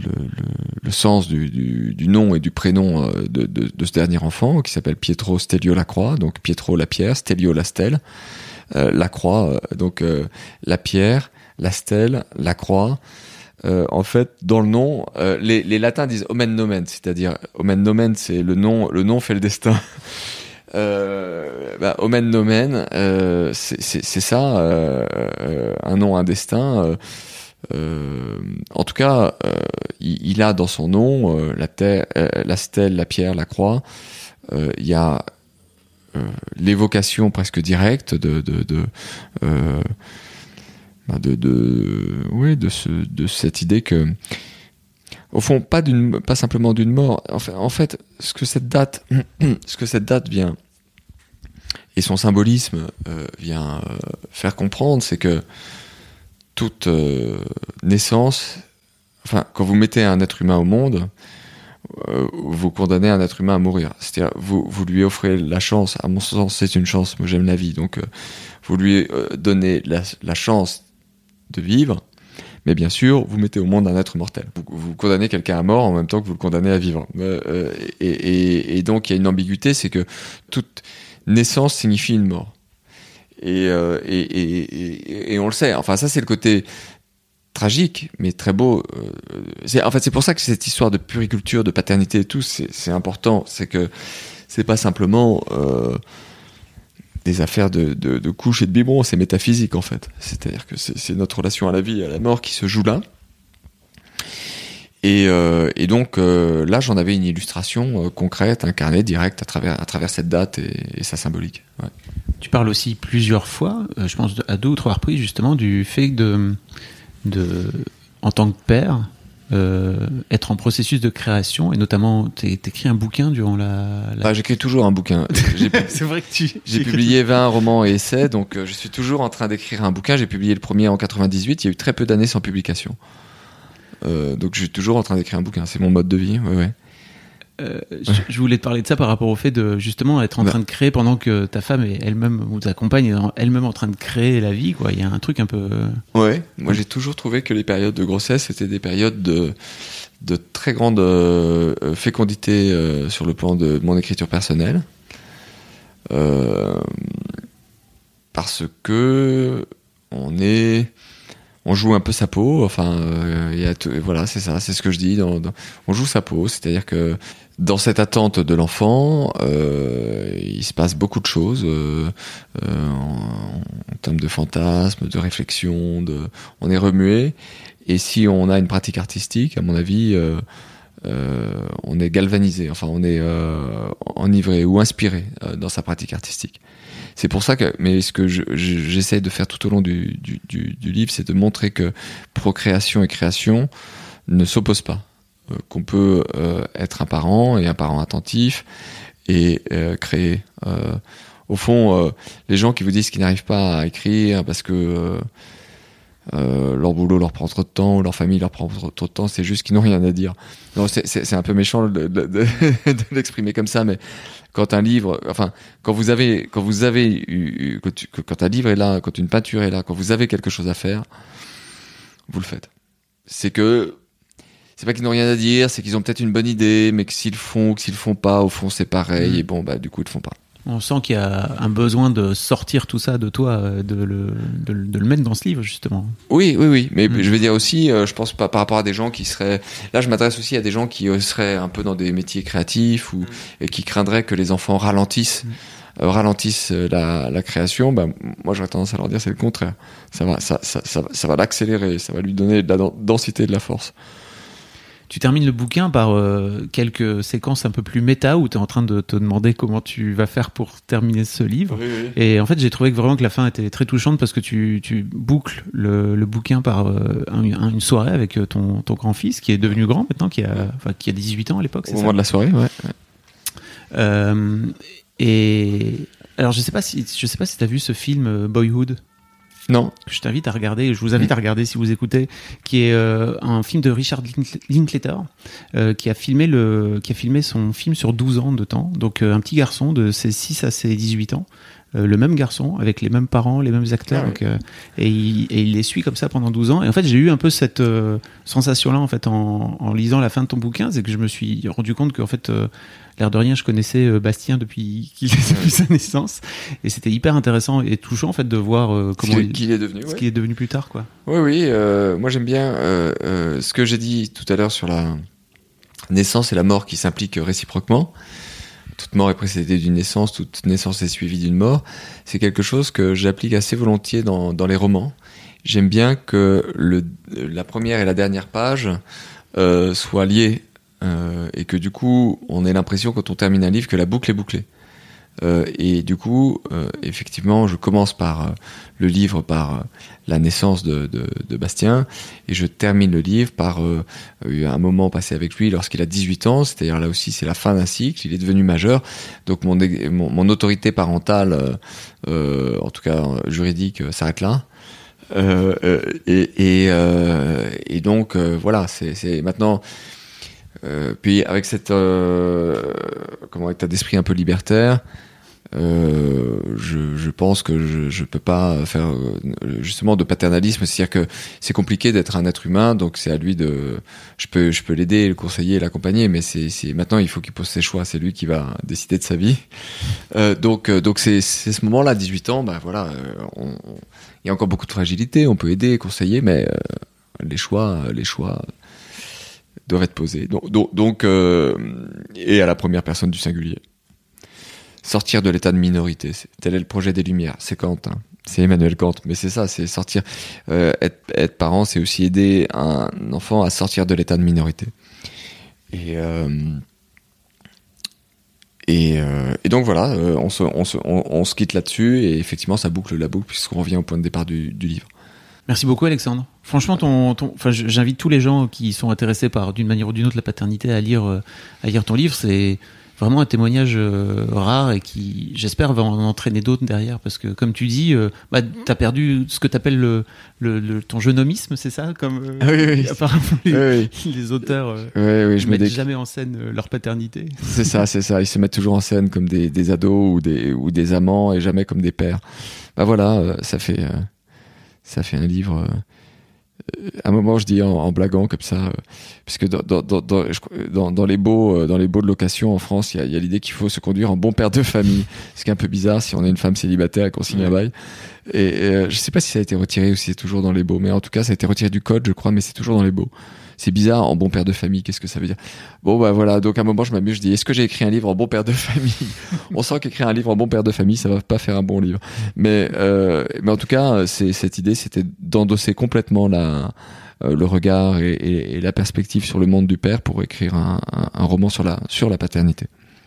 le- sens du, du, nom et du prénom euh, de, de, ce dernier enfant, qui s'appelle Pietro Stelio Lacroix, donc Pietro la pierre, Stelio la stèle, euh, la croix, donc la pierre, la stèle, la croix, en fait, dans le nom, les, les latins disent omen nomen, c'est-à-dire omen nomen, c'est le nom, le nom fait le destin. Euh, bah, omen nomen, euh, c'est ça, euh, euh, un nom, un destin. en tout cas, il, a dans son nom la, terre, la stèle, la pierre, la croix. Il y a l'évocation presque directe de cette idée que au fond pas simplement d'une mort en fait, ce que cette date vient et son symbolisme euh, vient euh, faire comprendre c'est que toute euh, naissance enfin quand vous mettez un être humain au monde vous condamnez un être humain à mourir. C'est-à-dire vous vous lui offrez la chance. À mon sens c'est une chance. Moi j'aime la vie. Donc vous lui donnez la, chance de vivre, mais bien sûr, vous mettez au monde un être mortel. Vous, vous condamnez quelqu'un à mort en même temps que vous le condamnez à vivre. Et donc, il y a une ambiguïté, c'est que toute naissance signifie une mort. Et, euh, et, et- et- et on le sait. Enfin, ça, c'est le côté tragique, mais très beau. Euh, en fait, c'est pour ça que cette histoire de puriculture, de paternité et tout, c'est important. C'est que c'est pas simplement euh, des affaires de, de, couches et de biberon, c'est métaphysique en fait. C'est-à-dire que c'est notre relation à la vie et à la mort qui se joue là. Et, euh, et donc euh, là, j'en avais une illustration euh, concrète, incarnée, directe à travers, à travers cette date et, et sa symbolique. Ouais. Tu parles aussi plusieurs fois, je pense à deux ou trois reprises justement, du fait de, de en tant que père, euh, être en processus de création et notamment t'é- t'écris un bouquin durant la. la- Bah, J'écris toujours un bouquin. C'est vrai que tu. J'ai publié 20 romans et essais, donc euh, je suis toujours en train d'écrire un bouquin. J'ai publié le premier en 98, il y a eu très peu d'années sans publication. Euh, donc je suis toujours en train d'écrire un bouquin, c'est mon mode de vie. Ouais, ouais. Euh, je, je voulais te parler de ça par rapport au fait de justement être en Bah. train de créer pendant que ta femme est elle-même ou ta compagne est en- elle-même en train de créer la vie quoi. Il y a un truc un peu. Ouais, moi j'ai toujours trouvé que les périodes de grossesse étaient des périodes de, de très grande euh, euh, fécondité euh, sur le plan de mon écriture personnelle. Euh, parce que on est on joue un peu sa peau enfin euh, y a tout- voilà c'est ça c'est ce que je dis dans, dans- on joue sa peau c'est-à-dire que dans cette attente de l'enfant euh, il se passe beaucoup de choses euh, euh, en, en termes de fantasmes de réflexion de on est remué. Et si on a une pratique artistique à mon avis euh, on est galvanisé, enfin on est euh, enivré ou inspiré euh, dans sa pratique artistique. C'est pour ça que, mais ce que je- je- j'essaie de faire tout au long du, livre, c'est de montrer que procréation et création ne s'opposent pas, Euh, qu'on peut euh, être un parent et un parent attentif et euh, créer. Euh, au fond, euh, les gens qui vous disent qu'ils n'arrivent pas à écrire parce que euh, leur boulot leur prend trop de temps, ou leur famille leur prend trop, de temps, c'est juste qu'ils n'ont rien à dire. Non, c'est- un peu méchant de, de- de- de l'exprimer comme ça, mais quand un livre, enfin, quand vous avez, quand vous avez, eu- quand, tu- quand un livre est là, quand une peinture est là, quand vous avez quelque chose à faire, vous le faites. C'est que c'est pas qu'ils n'ont rien à dire, c'est qu'ils ont peut-être une bonne idée, mais que s'ils le font ou que s'ils le font pas, au fond c'est pareil, Mm. et bon bah du coup ils le font pas. On sent qu'il y a un besoin de sortir tout ça de toi, euh, de le, de, le- de le mettre dans ce livre justement. Oui, oui, oui. Mais Mm. je veux dire aussi, euh, je pense pas par rapport à des gens qui seraient. Là, je m'adresse aussi à des gens qui euh, seraient un peu dans des métiers créatifs ou et qui craindraient que les enfants ralentissent, euh, ralentissent la, la création. Ben, moi, j'aurais tendance à leur dire c'est le contraire. Ça va, ça, ça, ça, va- ça va l'accélérer, ça va lui donner de la den- densité, de la force. Tu termines le bouquin par euh, quelques séquences un peu plus méta où tu es en train de te demander comment tu vas faire pour terminer ce livre. Et en fait, j'ai trouvé que vraiment que la fin était très touchante parce que tu, tu boucles le, le bouquin par euh, un- un- une soirée avec euh, ton, ton grand-fils qui est devenu grand maintenant, qui a, enfin, qui a 18 ans à l'époque, Au moment de la soirée, ouais. Euh, Et alors, je sais pas si je sais pas si tu as vu ce film Boyhood Non. je t'invite à regarder, je vous invite à regarder si vous écoutez, qui est euh, un film de Richard Linkl- Linklater, euh, qui a filmé le, qui a filmé son film sur 12 ans de temps, donc euh, un petit garçon de ses 6 à ses 18 ans, euh, le même garçon avec les mêmes parents, les mêmes acteurs. Ah donc, euh, et, il, et il les suit comme ça pendant 12 ans. Et en fait, j'ai eu un peu cette euh, sensation-là en fait en, en lisant la fin de ton bouquin, c'est que je me suis rendu compte qu'en fait, l'air de rien, je connaissais Bastien depuis sa naissance, et c'était hyper intéressant et touchant en fait de voir comment Ce il, qu'il est devenu. ce ouais. qu'il est devenu plus tard, quoi. Oui, oui. moi, j'aime bien ce que j'ai dit tout à l'heure sur la naissance et la mort qui s'impliquent réciproquement. Toute mort est précédée d'une naissance, toute naissance est suivie d'une mort. C'est quelque chose que j'applique assez volontiers dans, les romans. J'aime bien que la première et la dernière page euh, soient liées euh, et que du coup, on ait l'impression quand on termine un livre que la boucle est bouclée. Euh, et du coup, euh, effectivement, je commence par euh, le livre par euh, la naissance de, de, de Bastien et je termine le livre par euh, un moment passé avec lui lorsqu'il a 18 ans, c'est-à-dire là aussi c'est la fin d'un cycle, il est devenu majeur, donc mon, mon, mon autorité parentale, en tout cas juridique, s'arrête là. Et, et, et donc voilà, c'est c'est maintenant. euh, puis avec cette euh, comment état d'esprit un peu libertaire, euh, je, je pense que je, je peux pas faire euh, justement de paternalisme, c'est-à-dire que c'est compliqué d'être un être humain, donc c'est à lui de, je peux, je peux l'aider, le conseiller, l'accompagner, mais c'est, c'est maintenant il faut qu'il pose ses choix, c'est lui qui va décider de sa vie. Euh, donc, euh, donc c'est, c'est ce moment-là, 18 ans, bah voilà, on- il y a encore beaucoup de fragilité, on peut aider, conseiller, mais euh, les choix, les choix doivent être posés. Donc, donc, donc, euh, et à la première personne du singulier sortir de l'état de minorité. Tel est le projet des Lumières. C'est Kant, hein. c'est Emmanuel Kant. Mais c'est ça, c'est sortir. euh, être, être parent, c'est aussi aider un enfant à sortir de l'état de minorité. Et euh, euh, et donc voilà, on, se, on, se, on, se quitte là-dessus et effectivement ça boucle la boucle puisqu'on revient au point de départ du, du livre. Merci beaucoup Alexandre. Franchement, ton, ton, j'invite tous les gens qui sont intéressés par d'une manière ou d'une autre la paternité à lire, à lire ton livre. C'est vraiment un témoignage euh, rare et qui, j'espère, va en entraîner d'autres derrière parce que, comme tu dis, euh, bah, t'as perdu ce que t'appelles le, le, le- ton jeunomisme, c'est ça, comme euh, Ah oui, oui. apparemment les, Oui, les auteurs euh, ne me mettent jamais en scène leur paternité. C'est ça, c'est ça. Ils se mettent toujours en scène comme des, des ados ou des, ou des amants et jamais comme des pères. Bah voilà, ça fait, ça fait un livre. À un moment, je dis en, en blaguant comme ça, euh, puisque dans, dans, les beaux, euh, dans les beaux de location en France, il y a, il y a l'idée qu'il faut se conduire en bon père de famille, ce qui est un peu bizarre si on est une femme célibataire et qu'on signe un bail. Et, euh, je sais pas si ça a été retiré ou si c'est toujours dans les beaux, mais en tout cas, ça a été retiré du code, je crois, mais c'est toujours dans les beaux. C'est bizarre, en bon père de famille, qu'est-ce que ça veut dire? Bon bah voilà, donc à un moment je m'amuse, je dis est-ce que j'ai écrit un livre en bon père de famille? On sent qu'écrire un livre en bon père de famille, ça va pas faire un bon livre. Mais euh, mais en tout cas, c'est cette idée, c'était d'endosser complètement la euh, le regard et, et- et la perspective sur le monde du père pour écrire un, un- un roman sur la sur la paternité.